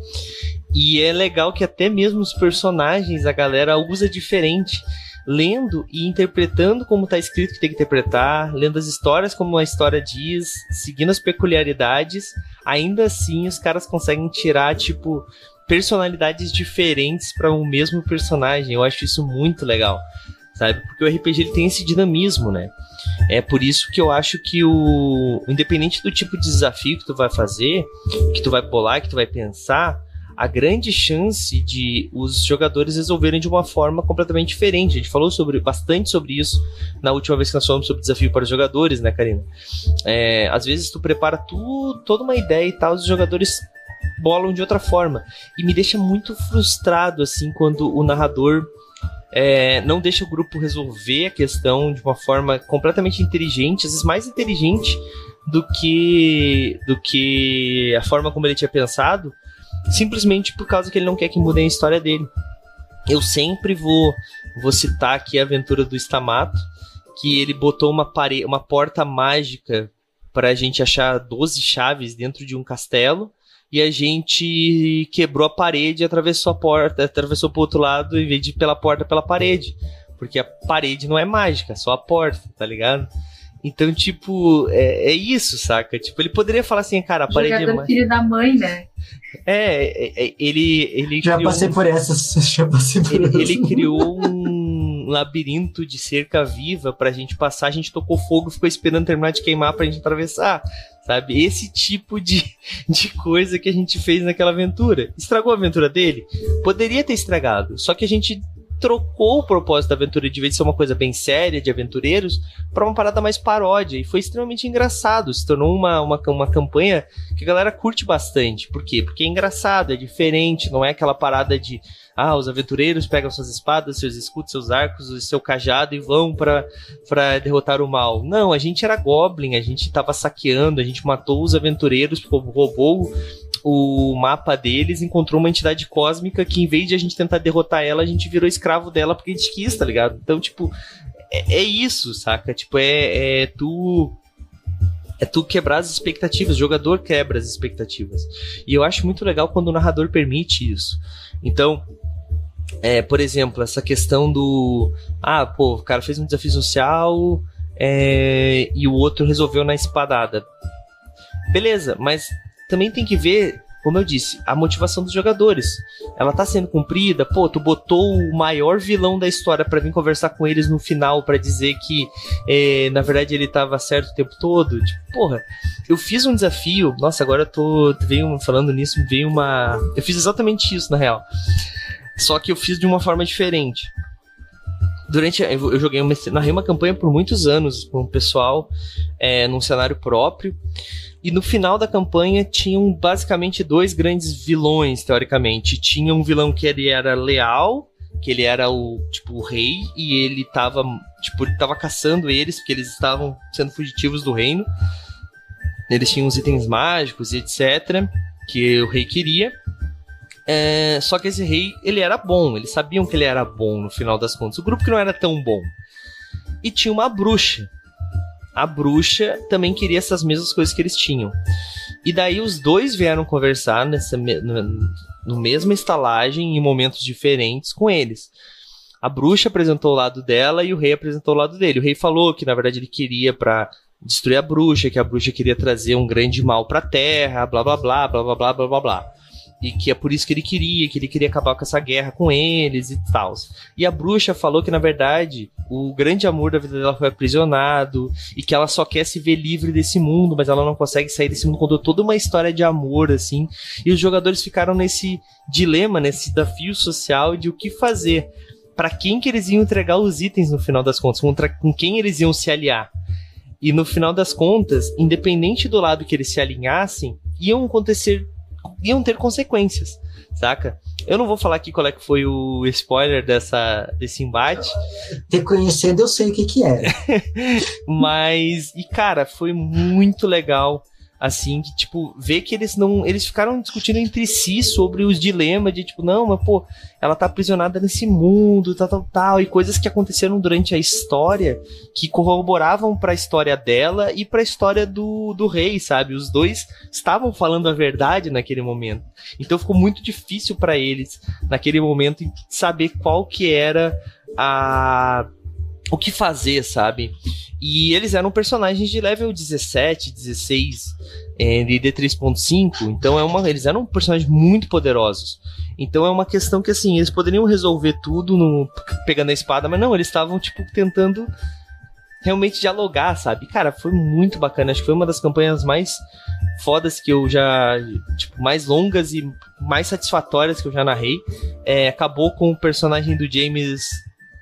E é legal que até mesmo os personagens a galera usa diferente lendo e interpretando como está escrito que tem que interpretar, lendo as histórias como a história diz, seguindo as peculiaridades, ainda assim os caras conseguem tirar, tipo, personalidades diferentes para um mesmo personagem. Eu acho isso muito legal, sabe? Porque o RPG ele tem esse dinamismo, né? É por isso que eu acho que o independente do tipo de desafio que tu vai fazer, que tu vai bolar, que tu vai pensar, a grande chance de os jogadores resolverem de uma forma completamente diferente. A gente falou sobre, bastante sobre isso na última vez que nós falamos sobre desafio para os jogadores, né, Karina? É, às vezes tu prepara tu, toda uma ideia e tal, os jogadores bolam de outra forma. E me deixa muito frustrado, assim, quando o narrador é, não deixa o grupo resolver a questão de uma forma completamente inteligente, às vezes mais inteligente do que do que a forma como ele tinha pensado, simplesmente por causa que ele não quer que mudem a história dele. Eu sempre vou vou citar aqui a aventura do Stamato, que ele botou uma parede, uma porta mágica para a gente achar 12 chaves dentro de um castelo e a gente quebrou a parede e atravessou a porta, atravessou pro outro lado em vez de ir pela porta, pela parede. Porque a parede não é mágica, é só a porta, tá ligado? Então, tipo, é, é isso, saca? Tipo, ele poderia falar assim, cara, a parede é mágica. filho da mãe, né? É, é, é ele, ele Já passei um... por essas, já passei por ele, ele criou um labirinto de cerca viva pra gente passar, a gente tocou fogo, ficou esperando terminar de queimar pra gente atravessar sabe? Esse tipo de, de coisa que a gente fez naquela aventura. Estragou a aventura dele? Poderia ter estragado, só que a gente trocou o propósito da aventura de vez de ser uma coisa bem séria de aventureiros para uma parada mais paródia e foi extremamente engraçado. Se tornou uma, uma, uma campanha que a galera curte bastante. Por quê? Porque é engraçado, é diferente, não é aquela parada de ah, os aventureiros pegam suas espadas, seus escudos, seus arcos, seu cajado e vão para derrotar o mal. Não, a gente era goblin, a gente tava saqueando, a gente matou os aventureiros, roubou o mapa deles, encontrou uma entidade cósmica que, em vez de a gente tentar derrotar ela, a gente virou escravo dela porque a gente quis, tá ligado? Então, tipo, é, é isso, saca? Tipo, é, é tu é tu quebrar as expectativas, o jogador quebra as expectativas. E eu acho muito legal quando o narrador permite isso. Então, é, por exemplo, essa questão do. Ah, pô, o cara fez um desafio social é, e o outro resolveu na espadada. Beleza, mas também tem que ver, como eu disse, a motivação dos jogadores. Ela tá sendo cumprida, pô, tu botou o maior vilão da história para vir conversar com eles no final para dizer que é, na verdade ele tava certo o tempo todo. Tipo, porra, eu fiz um desafio, nossa, agora eu tô veio falando nisso, veio uma, eu fiz exatamente isso na real. Só que eu fiz de uma forma diferente. Durante. Eu joguei uma, narrei uma campanha por muitos anos com o pessoal é, num cenário próprio. E no final da campanha tinham basicamente dois grandes vilões, teoricamente. Tinha um vilão que ele era leal, que ele era o, tipo, o rei e ele tava, tipo, tava caçando eles porque eles estavam sendo fugitivos do reino. Eles tinham os itens mágicos e etc. que o rei queria. É, só que esse rei, ele era bom, eles sabiam que ele era bom no final das contas. O grupo que não era tão bom. E tinha uma bruxa a bruxa também queria essas mesmas coisas que eles tinham. E daí os dois vieram conversar nessa no, no mesma estalagem em momentos diferentes com eles. A bruxa apresentou o lado dela e o rei apresentou o lado dele. O rei falou que na verdade ele queria para destruir a bruxa, que a bruxa queria trazer um grande mal para a terra, blá blá blá, blá blá blá blá blá. blá e que é por isso que ele queria, que ele queria acabar com essa guerra com eles e tal. E a bruxa falou que na verdade o grande amor da vida dela foi aprisionado e que ela só quer se ver livre desse mundo, mas ela não consegue sair desse mundo. Contou toda uma história de amor assim, e os jogadores ficaram nesse dilema, nesse desafio social de o que fazer. Para quem que eles iam entregar os itens no final das contas, contra com quem eles iam se aliar. E no final das contas, independente do lado que eles se alinhassem, iam acontecer iam ter consequências, saca? Eu não vou falar aqui qual é que foi o spoiler dessa, desse embate. Reconhecendo, eu sei o que que é. Mas, e cara, foi muito legal assim, que, tipo, ver que eles não. Eles ficaram discutindo entre si sobre os dilemas de, tipo, não, mas, pô, ela tá aprisionada nesse mundo, tal, tal, tal, e coisas que aconteceram durante a história que corroboravam para a história dela e para a história do, do rei, sabe? Os dois estavam falando a verdade naquele momento. Então ficou muito difícil para eles, naquele momento, saber qual que era a o que fazer, sabe? E eles eram personagens de level 17, 16, é, de D3.5, então é uma, eles eram personagens muito poderosos. Então é uma questão que assim, eles poderiam resolver tudo no, pegando a espada, mas não, eles estavam tipo tentando realmente dialogar, sabe? Cara, foi muito bacana, acho que foi uma das campanhas mais fodas que eu já, tipo, mais longas e mais satisfatórias que eu já narrei. É, acabou com o personagem do James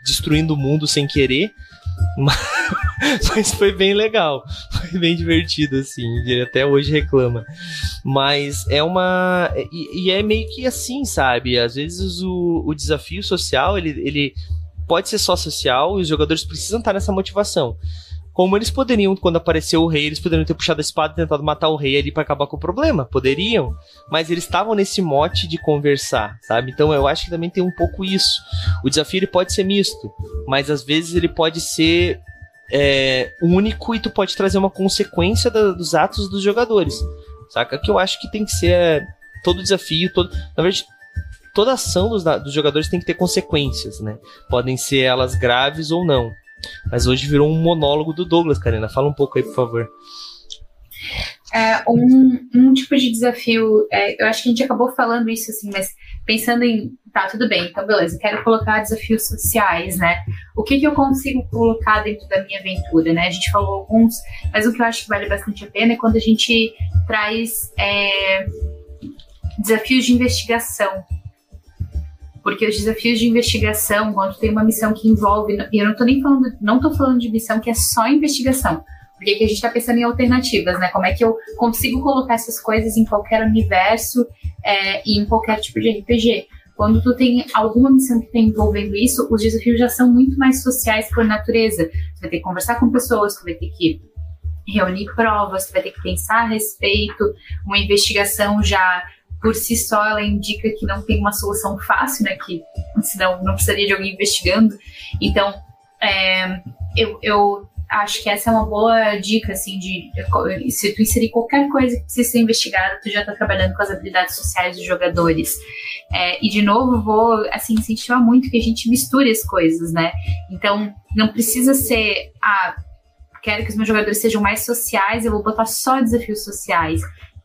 destruindo o mundo sem querer. Mas, foi bem legal. Foi bem divertido, assim. Ele até hoje reclama. Mas é uma. E, e, é meio que assim, sabe? Às vezes o, o desafio social, ele, ele pode ser só social e os jogadores precisam estar nessa motivação. Como eles poderiam, quando apareceu o rei, eles poderiam ter puxado a espada e tentado matar o rei ali para acabar com o problema. Poderiam. Mas eles estavam nesse mote de conversar, sabe? Então eu acho que também tem um pouco isso. O desafio ele pode ser misto, mas às vezes ele pode ser é, único e tu pode trazer uma consequência da, dos atos dos jogadores. Saca? Que eu acho que tem que ser é, todo desafio, todo. Na verdade, toda ação dos, dos jogadores tem que ter consequências, né? Podem ser elas graves ou não. Mas hoje virou um monólogo do Douglas, Karina. Fala um pouco aí, por favor. É, um, um tipo de desafio, é, eu acho que a gente acabou falando isso assim, mas pensando em, tá, tudo bem, então beleza, quero colocar desafios sociais, né? O que, que eu consigo colocar dentro da minha aventura, né? A gente falou alguns, mas o que eu acho que vale bastante a pena é quando a gente traz é, desafios de investigação, porque os desafios de investigação, quando tem uma missão que envolve, e eu não tô nem falando, não tô falando de missão que é só investigação, porque aqui a gente está pensando em alternativas, né? Como é que eu consigo colocar essas coisas em qualquer universo é, e em qualquer tipo de RPG. Quando tu tem alguma missão que está envolvendo isso, os desafios já são muito mais sociais por natureza. Tu vai ter que conversar com pessoas, tu vai ter que reunir provas, tu vai ter que pensar a respeito, uma investigação já por si só ela indica que não tem uma solução fácil, né? Que senão não precisaria de alguém investigando. Então, é, eu, eu acho que essa é uma boa dica, assim, de, se tu inserir qualquer coisa que precisa ser investigada, tu já tá trabalhando com as habilidades sociais dos jogadores. É, e de novo, vou assim incentivar muito que a gente misture as coisas, né? Então, não precisa ser ah, quero que os meus jogadores sejam mais sociais, eu vou botar só desafios sociais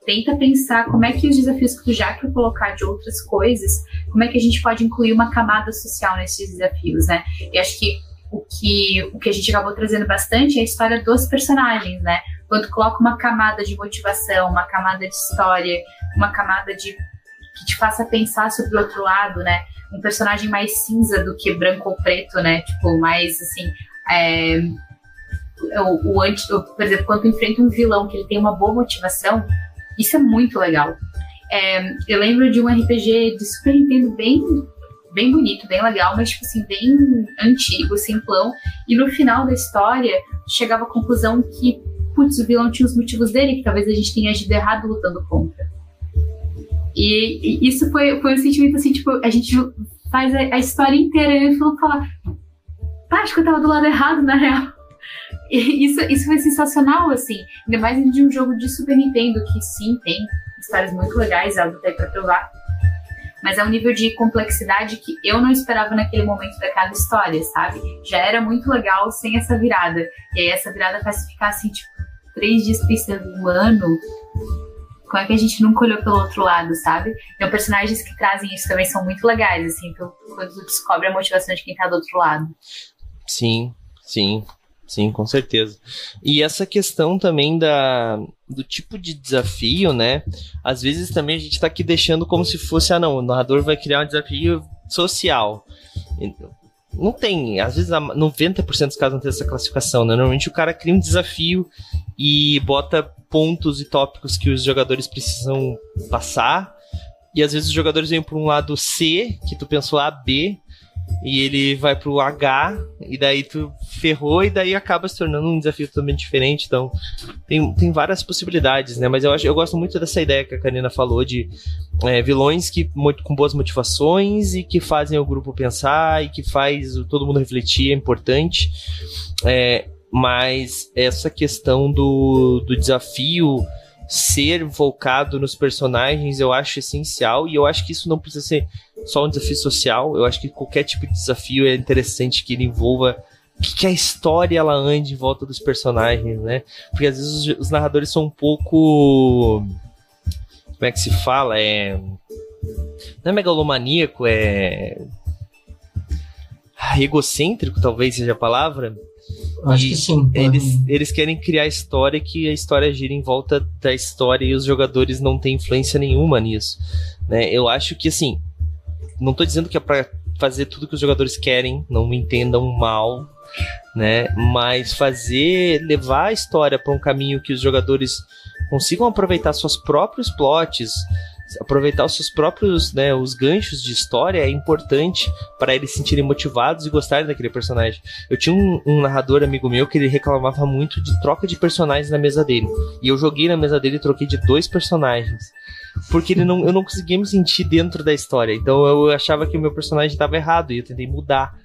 tenta pensar como é que os desafios que tu já quer colocar de outras coisas, como é que a gente pode incluir uma camada social nesses desafios, né? E acho que o que, o que a gente acabou trazendo bastante é a história dos personagens, né? Quando coloca uma camada de motivação, uma camada de história, uma camada de que te faça pensar sobre o outro lado, né? Um personagem mais cinza do que branco ou preto, né? Tipo, mais assim. É, o, o, anti, por exemplo, quando enfrenta um vilão que ele tem uma boa motivação, isso é muito legal. É, eu lembro de um RPG de Super Nintendo bem bem bonito, bem legal, mas, tipo assim, bem antigo, simplão. E no final da história, chegava à conclusão que, putz, o vilão tinha os motivos dele, que talvez a gente tenha agido errado lutando contra. E, e isso foi, foi um sentimento assim, tipo, a gente faz a, a história inteira e ele falou, falar, pá, acho que eu tava do lado errado, na real. Isso, isso foi sensacional, assim. Ainda mais de um jogo de Super Nintendo, que sim, tem histórias muito legais, algo até pra provar. Mas é um nível de complexidade que eu não esperava naquele momento daquela história, sabe? Já era muito legal sem essa virada. E aí essa virada faz ficar assim, tipo, três dias pensando, mano, como é que a gente nunca olhou pelo outro lado, sabe? Então, personagens que trazem isso também são muito legais, assim, quando tu descobre a motivação de quem tá do outro lado. Sim, sim. Sim, com certeza. E essa questão também da, do tipo de desafio, né? Às vezes também a gente está aqui deixando como se fosse, ah não, o narrador vai criar um desafio social. Não tem, às vezes 90% dos casos não tem essa classificação, né? Normalmente o cara cria um desafio e bota pontos e tópicos que os jogadores precisam passar. E às vezes os jogadores vêm para um lado C, que tu pensou A, B, e ele vai pro H, e daí tu ferrou, e daí acaba se tornando um desafio totalmente diferente. Então, tem, tem várias possibilidades, né? Mas eu, acho, eu gosto muito dessa ideia que a Karina falou de é, vilões que com boas motivações e que fazem o grupo pensar e que faz todo mundo refletir, é importante. É, mas essa questão do, do desafio ser focado nos personagens eu acho essencial e eu acho que isso não precisa ser só um desafio social. Eu acho que qualquer tipo de desafio é interessante que ele envolva que, a história ela ande em volta dos personagens, né? Porque às vezes os, os narradores são um pouco como é que se fala? É não é megalomaníaco, é egocêntrico, talvez seja a palavra. Acho e que sim. Eles, eles querem criar história que a história gira em volta da história e os jogadores não têm influência nenhuma nisso. Né? Eu acho que, assim, não tô dizendo que é para fazer tudo que os jogadores querem, não me entendam mal, né? Mas fazer, levar a história para um caminho que os jogadores consigam aproveitar seus próprios plots, aproveitar os seus próprios, né, os ganchos de história é importante para eles se sentirem motivados e gostarem daquele personagem. Eu tinha um, um, narrador amigo meu que ele reclamava muito de troca de personagens na mesa dele. E eu joguei na mesa dele e troquei de dois personagens. Porque ele não, eu não conseguia me sentir dentro da história. Então eu achava que o meu personagem estava errado e eu tentei mudar.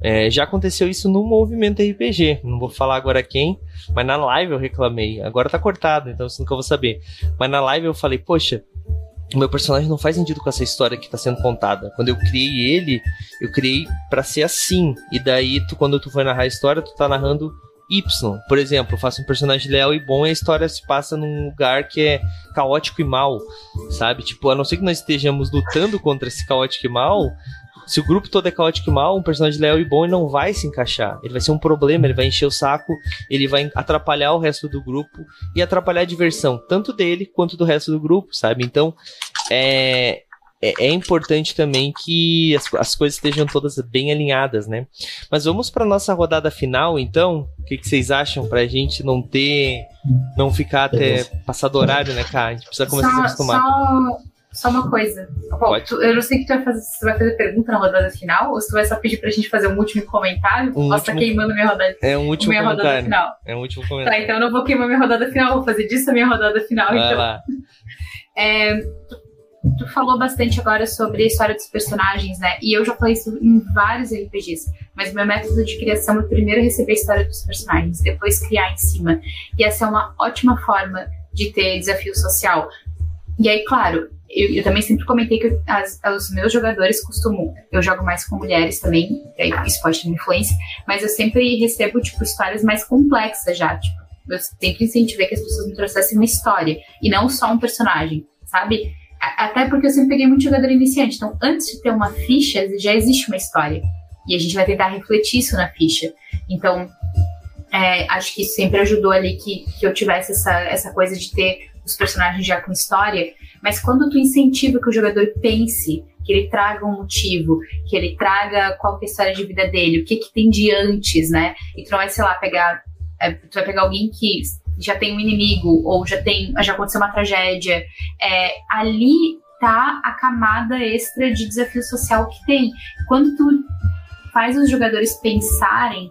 É, já aconteceu isso no movimento RPG. Não vou falar agora quem, mas na live eu reclamei. Agora tá cortado, então você nunca vou saber. Mas na live eu falei, poxa, o meu personagem não faz sentido com essa história que está sendo contada. Quando eu criei ele, eu criei para ser assim. E daí, tu, quando tu vai narrar a história, tu tá narrando Y. Por exemplo, eu faço um personagem leal e bom e a história se passa num lugar que é caótico e mal, sabe? Tipo, a não ser que nós estejamos lutando contra esse caótico e mal, se o grupo todo é caótico e mal, um personagem leal e bom ele não vai se encaixar. Ele vai ser um problema, ele vai encher o saco, ele vai atrapalhar o resto do grupo e atrapalhar a diversão, tanto dele quanto do resto do grupo, sabe? Então, é, é, é importante também que as, as, coisas estejam todas bem alinhadas, né? Mas vamos para nossa rodada final, então. O que, que, vocês acham para a gente não ter, não ficar até passado horário, né, cara? A gente precisa começar só, a se acostumar. Só só uma coisa. Bom, tu, eu não sei que tu vai fazer, se tu vai fazer pergunta na rodada final ou se tu vai só pedir pra gente fazer um último comentário. Um Posso último... queimando minha rodada. É um último minha comentário. rodada final. É um último comentário. Tá, então eu não vou queimar minha rodada final, vou fazer disso a minha rodada final. Vai então. lá. É, tu, tu, falou bastante agora sobre a história dos personagens, né? E eu já falei isso em vários RPGs. Mas meu método de criação é primeiro receber a história dos personagens, depois criar em cima. E essa é uma ótima forma de ter desafio social. E aí, claro, eu, eu, também sempre comentei que as, os meus jogadores costumam. Eu jogo mais com mulheres também, isso pode ter influência, mas eu sempre recebo, tipo, histórias mais complexas já. Tipo, eu sempre incentivei que as pessoas me trouxessem uma história e não só um personagem, sabe? Até porque eu sempre peguei muito jogador iniciante. Então, antes de ter uma ficha, já existe uma história. E a gente vai tentar refletir isso na ficha. Então, é, acho que isso sempre ajudou ali que, que eu tivesse essa, essa coisa de ter os personagens já com história, mas quando tu incentiva que o jogador pense, que ele traga um motivo, que ele traga qual é a história de vida dele, o que que tem de antes, né? E tu não vai, sei lá, pegar, é, tu vai pegar alguém que já tem um inimigo, ou já tem, já aconteceu uma tragédia, é, ali aproveitar a camada extra de desafio social que tem. Quando tu faz os jogadores pensarem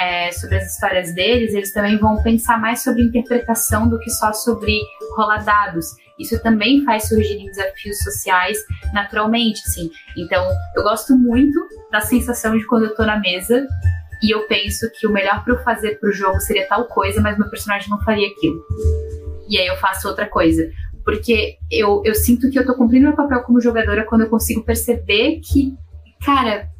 é, sobre as histórias deles, eles também vão pensar mais sobre interpretação do que só sobre rolar dados. Isso também faz surgir desafios sociais naturalmente, assim. Então, eu gosto muito da sensação de quando eu tô na mesa e eu penso que o melhor para eu fazer pro jogo seria tal coisa, mas meu personagem não faria aquilo. E aí eu faço outra coisa. Porque eu, eu sinto que eu tô cumprindo meu papel como jogadora quando eu consigo perceber que, cara,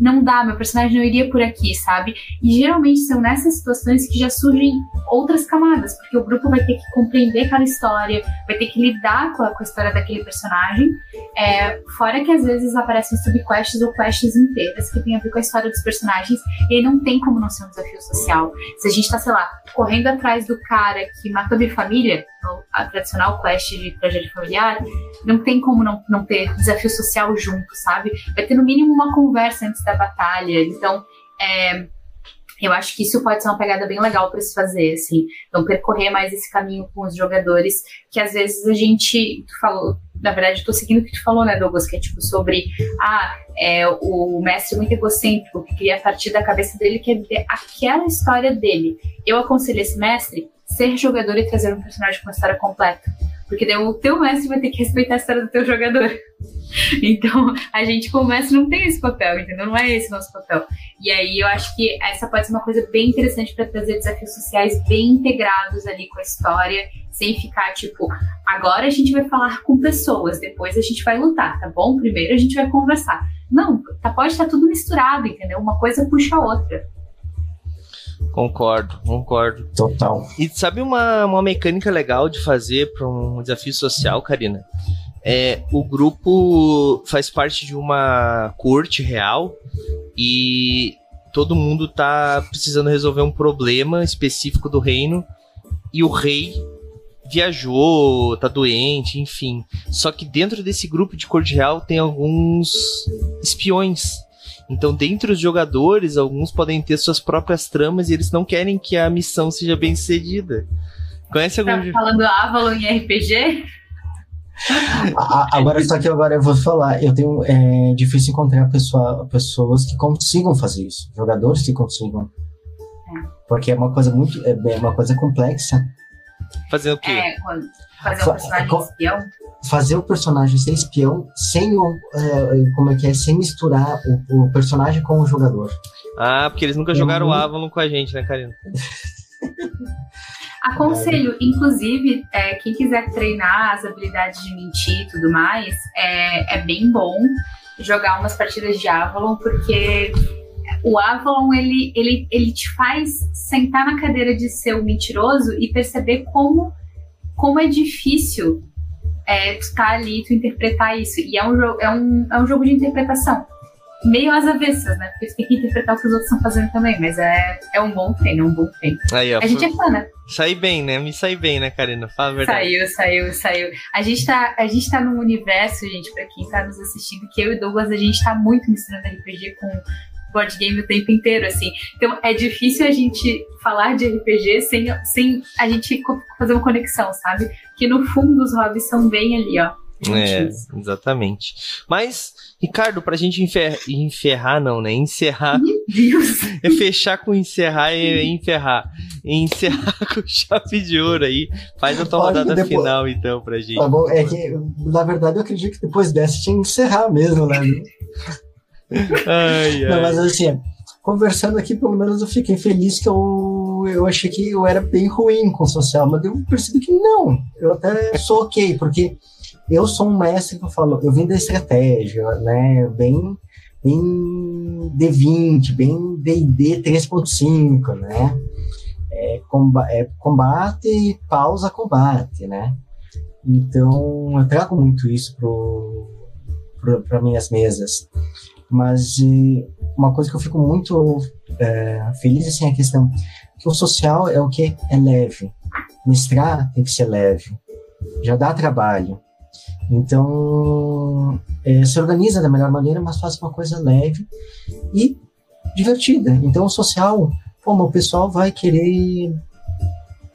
não dá, meu personagem não iria por aqui, sabe? E geralmente são nessas situações que já surgem outras camadas, porque o grupo vai ter que compreender aquela história, vai ter que lidar com a, com a história daquele personagem. É, fora que às vezes aparecem subquests ou quests inteiras que tem a ver com a história dos personagens, e aí não tem como não ser um desafio social. Se a gente tá, sei lá, correndo atrás do cara que matou minha família, a tradicional quest de tragédia familiar, não tem como não, não ter desafio social junto, sabe? Vai ter no mínimo uma conversa antes da batalha. Então, é, eu acho que isso pode ser uma pegada bem legal para se fazer, assim. Então, percorrer mais esse caminho com os jogadores, que às vezes a gente, tu falou, na verdade, tô seguindo o que tu falou, né, Douglas, que é tipo sobre, ah, é, o mestre muito egocêntrico, que cria a partir da cabeça dele, quer dizer aquela história dele. Eu aconselho esse mestre ser jogador e trazer um personagem com uma história completa. Porque daí o teu mestre vai ter que respeitar a história do teu jogador. Então, a gente como mestre não tem esse papel, entendeu? Não é esse nosso papel. E aí eu acho que essa pode ser uma coisa bem interessante para trazer desafios sociais bem integrados ali com a história, sem ficar tipo, agora a gente vai falar com pessoas, depois a gente vai lutar, tá bom? Primeiro a gente vai conversar. Não, tá, pode estar tudo misturado, entendeu? Uma coisa puxa a outra. Concordo, concordo. Total. E sabe uma, uma mecânica legal de fazer para um desafio social, Karina? É, o grupo faz parte de uma corte real e todo mundo tá precisando resolver um problema específico do reino e o rei viajou, tá doente, enfim. Só que dentro desse grupo de corte real tem alguns espiões então, dentre os jogadores, alguns podem ter suas próprias tramas e eles não querem que a missão seja bem sucedida. Conhece algum. Tá falando Avalon em RPG? agora, só que agora eu vou falar, eu tenho. É difícil encontrar pessoa, pessoas que consigam fazer isso, jogadores que consigam. É. Porque é uma coisa muito. É, é uma coisa complexa. Fazer o quê? É, fazer um personagem espião fazer o personagem ser espião sem o, uh, como é que é, sem misturar o, o, personagem com o jogador. Ah, porque eles nunca jogaram o Avalon com a gente, né, Karina? Aconselho, inclusive, é, quem quiser treinar as habilidades de mentir e tudo mais, é, é bem bom jogar umas partidas de Avalon, porque o Avalon ele, ele, ele te faz sentar na cadeira de ser o mentiroso e perceber como, como é difícil é, tu tá ali, tu interpretar isso. E é um, é um, é um jogo de interpretação. Meio às avessas, né? Porque tu tem que interpretar o que os outros estão fazendo também, mas é, é um bom treino, é um bom treino. Aí, ó, a gente é fã, né? Saí bem, né? Me saí bem, né, Karina? Fala a verdade. Saiu, saiu, saiu. A gente tá, a gente tá num universo, gente, pra quem tá nos assistindo, que eu e Douglas, a gente tá muito misturando RPG com board game o tempo inteiro, assim. Então é difícil a gente falar de RPG sem, sem a gente fazer uma conexão, sabe? Que no fundo os hobbies são bem ali, ó. É, exatamente. Mas, Ricardo, pra gente enfer enferrar, não, né? Encerrar. Meu Deus! É fechar com encerrar e enferrar. Encerrar com chave de ouro aí. Faz a tua rodada depois... final, então, pra gente. Tá bom, é que, na verdade, eu acredito que depois dessa tinha que encerrar mesmo, né? ai, ai. Não, mas assim, conversando aqui, pelo menos eu fiquei feliz que eu, eu achei que eu era bem ruim com social, mas eu percebi que não. Eu até sou ok, porque eu sou um mestre que eu falo, eu vim da estratégia, né? Bem, bem D20, bem D&D 3.5, né? É, comba é combate, pausa, combate, né? Então, eu trago muito isso para minhas mesas. Mas uma coisa que eu fico muito é, feliz assim, é a questão que o social é o que é leve. Mestrar tem que ser leve. Já dá trabalho. Então, é, se organiza da melhor maneira, mas faz uma coisa leve e divertida. Então, o social, como o pessoal vai querer.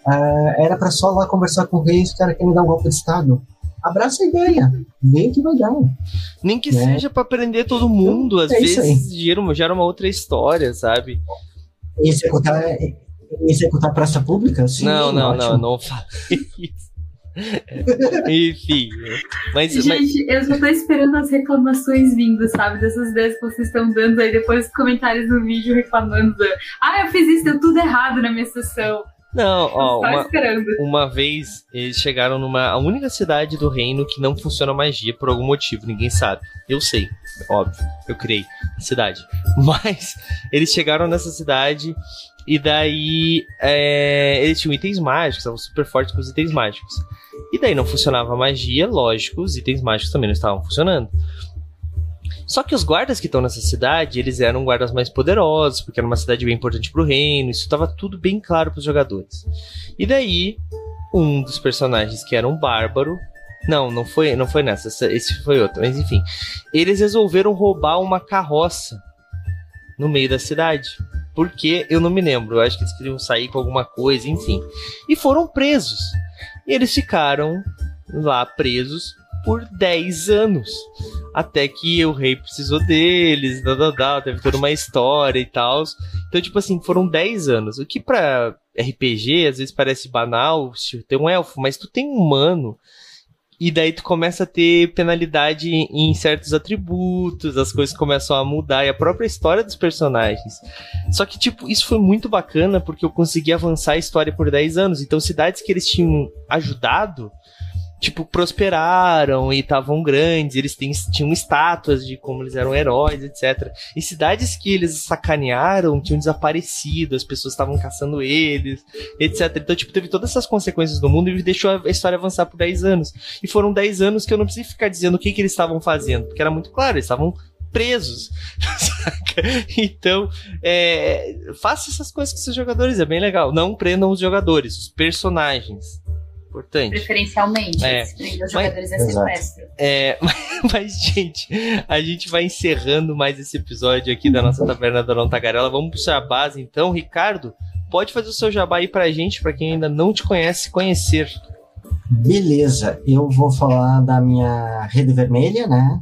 Uh, era para só lá conversar com o rei, os caras querem dar um golpe de Estado. Abraça a ideia. Vem que vai dar. Nem que Né? seja pra prender todo mundo, às É vezes gera uma, gera uma outra história, sabe? Executar, executar praça pública? Sim, não, não, ótimo. não, não fala isso. Enfim, mas, mas Gente, eu só tô esperando as reclamações vindo, sabe? Dessas ideias que vocês estão dando aí, depois os comentários do vídeo reclamando. Ah, eu fiz isso, deu tudo errado na minha sessão. Não, ó, uma, uma vez eles chegaram numa a única cidade do reino que não funciona magia por algum motivo, ninguém sabe. Eu sei, óbvio, eu criei a cidade. Mas eles chegaram nessa cidade e daí é, eles tinham itens mágicos, estavam super fortes com os itens mágicos. E daí não funcionava magia, lógico, os itens mágicos também não estavam funcionando. Só que os guardas que estão nessa cidade, eles eram guardas mais poderosos, porque era uma cidade bem importante pro reino, isso estava tudo bem claro pros jogadores. E daí, um dos personagens que era um bárbaro. Não, não foi, não foi nessa, essa- esse foi outro, mas enfim. Eles resolveram roubar uma carroça no meio da cidade. Porque eu não me lembro, eu acho que eles queriam sair com alguma coisa, enfim. E foram presos. E eles ficaram lá presos por 10 anos. Até que o rei precisou deles, da, da, da, teve toda uma história e tal. Então, tipo assim, foram 10 anos. O que pra RPG às vezes parece banal, tem um elfo, mas tu tem um humano. E daí tu começa a ter penalidade em certos atributos, as coisas começam a mudar e a própria história dos personagens. Só que, tipo, isso foi muito bacana porque eu consegui avançar a história por 10 anos. Então, cidades que eles tinham ajudado, tipo, prosperaram e estavam grandes, eles têm- tinham estátuas de como eles eram heróis, etc. E cidades que eles sacanearam tinham desaparecido, as pessoas estavam caçando eles, etc. Então, tipo, teve todas essas consequências no mundo e deixou a história avançar por 10 anos. E foram 10 anos que eu não precisei ficar dizendo o que, que eles estavam fazendo, porque era muito claro, eles estavam presos. saca? Então, é, faça essas coisas com seus jogadores, é bem legal. Não prendam os jogadores, os personagens. Importante. Preferencialmente. É. Os Mas- jogadores é Exato. sequestro. É, mas, gente, a gente vai encerrando mais esse episódio aqui da nossa Taverna da Não Tagarela. Vamos puxar a base, então. Ricardo, pode fazer o seu jabá aí pra gente, pra quem ainda não te conhece, conhecer. Beleza, eu vou falar da minha rede vermelha, né?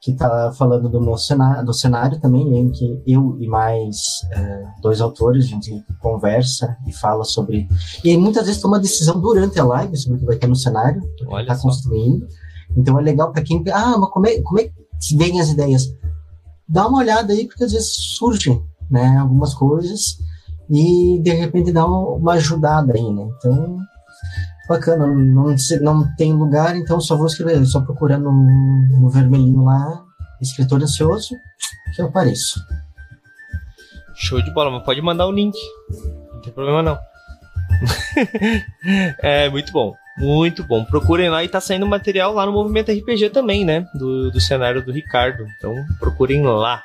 Que tá falando do meu cenário, do cenário também, em que eu e mais eh, dois autores, a gente conversa e fala sobre. E aí, muitas vezes toma decisão durante a live sobre o que vai ter no cenário, que tá só. construindo. Então é legal para quem. Ah, mas como é, como é que vem as ideias? Dá uma olhada aí, porque às vezes surgem né, algumas coisas e de repente dá uma, uma ajudada aí, né? Então bacana, não, não tem lugar, então só vou escrever, só procurar no, vermelhinho lá, escritor ansioso, que eu apareço. Show de bola, mas pode mandar o link. Não tem problema não. é muito bom. Muito bom. Procurem lá e tá saindo material lá no Movimento RPG também, né? Do, do cenário do Ricardo. Então procurem lá.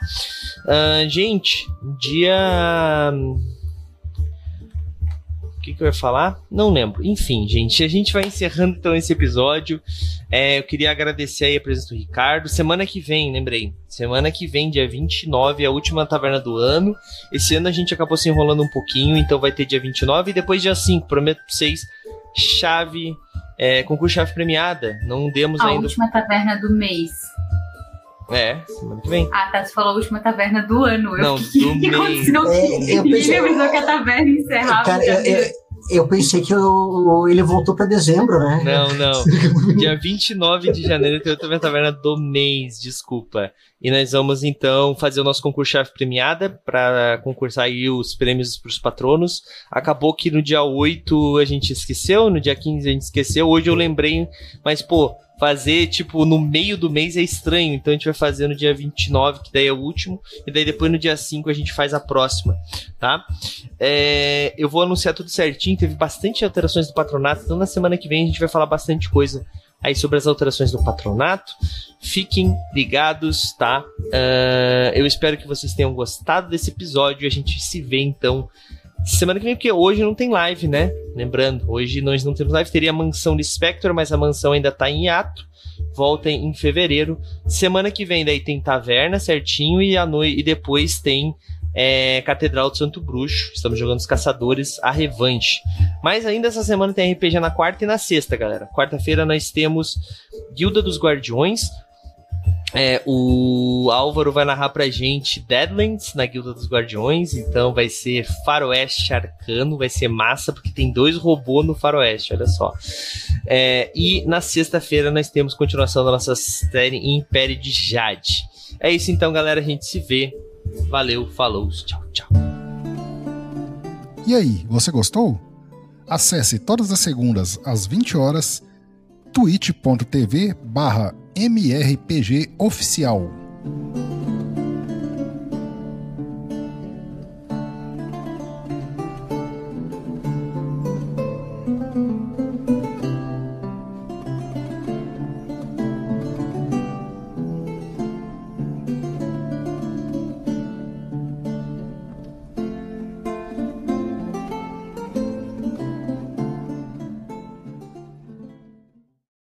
Ah, gente, dia. O que, que eu ia falar? Não lembro. Enfim, gente, a gente vai encerrando então esse episódio. É, eu queria agradecer aí a presença do Ricardo. Semana que vem, lembrei. Semana que vem, dia 29, é a última taverna do ano. Esse ano a gente acabou se enrolando um pouquinho, então vai ter dia 29 e depois dia 5. Prometo pra vocês, chave, é, concurso chave premiada. Não demos A ainda. última taverna do mês. É, semana que vem. Ah, tá. Você falou a última taverna do ano. Eu Não, fiquei, do o que mês. aconteceu? É, eu pensei- avisou que a taverna encerrava. Cara, eu, eu, eu pensei que eu- ele voltou para dezembro, né? Não, não. Dia 29 de janeiro tem outra taverna do mês, desculpa. E nós vamos então fazer o nosso concurso chave premiada para concursar aí os prêmios para os patronos. Acabou que no dia 8 a gente esqueceu, no dia 15 a gente esqueceu. Hoje eu lembrei, mas pô, fazer tipo no meio do mês é estranho, então a gente vai fazer no dia 29, que daí é o último, e daí depois no dia 5 a gente faz a próxima, tá? É, eu vou anunciar tudo certinho, teve bastante alterações do patronato, então na semana que vem a gente vai falar bastante coisa aí sobre as alterações do patronato. Fiquem ligados, tá? Ah, eu espero que vocês tenham gostado desse episódio. A gente se vê então semana que vem, porque hoje não tem live, né? Lembrando, hoje nós não temos live. Teria a mansão de Spectre, mas a mansão ainda tá em hiato. Voltem em fevereiro. Semana que vem daí tem taverna certinho e à noite e depois tem é Catedral do Santo Bruxo. Estamos jogando os Caçadores, a revanche. Mas ainda essa semana tem RPG na quarta e na sexta, galera. Quarta-feira nós temos Guilda dos Guardiões. É, o Álvaro vai narrar pra gente Deadlands na Guilda dos Guardiões, então vai ser Faroeste Arcano, vai ser massa, porque tem dois robôs no Faroeste, olha só. É, e na sexta-feira nós temos continuação da nossa série Império de Jade. É isso então, galera, a gente se vê. Valeu, falou, tchau, tchau. E aí, você gostou? Acesse todas as segundas às 20 horas twitch.tv barra MRPG Oficial.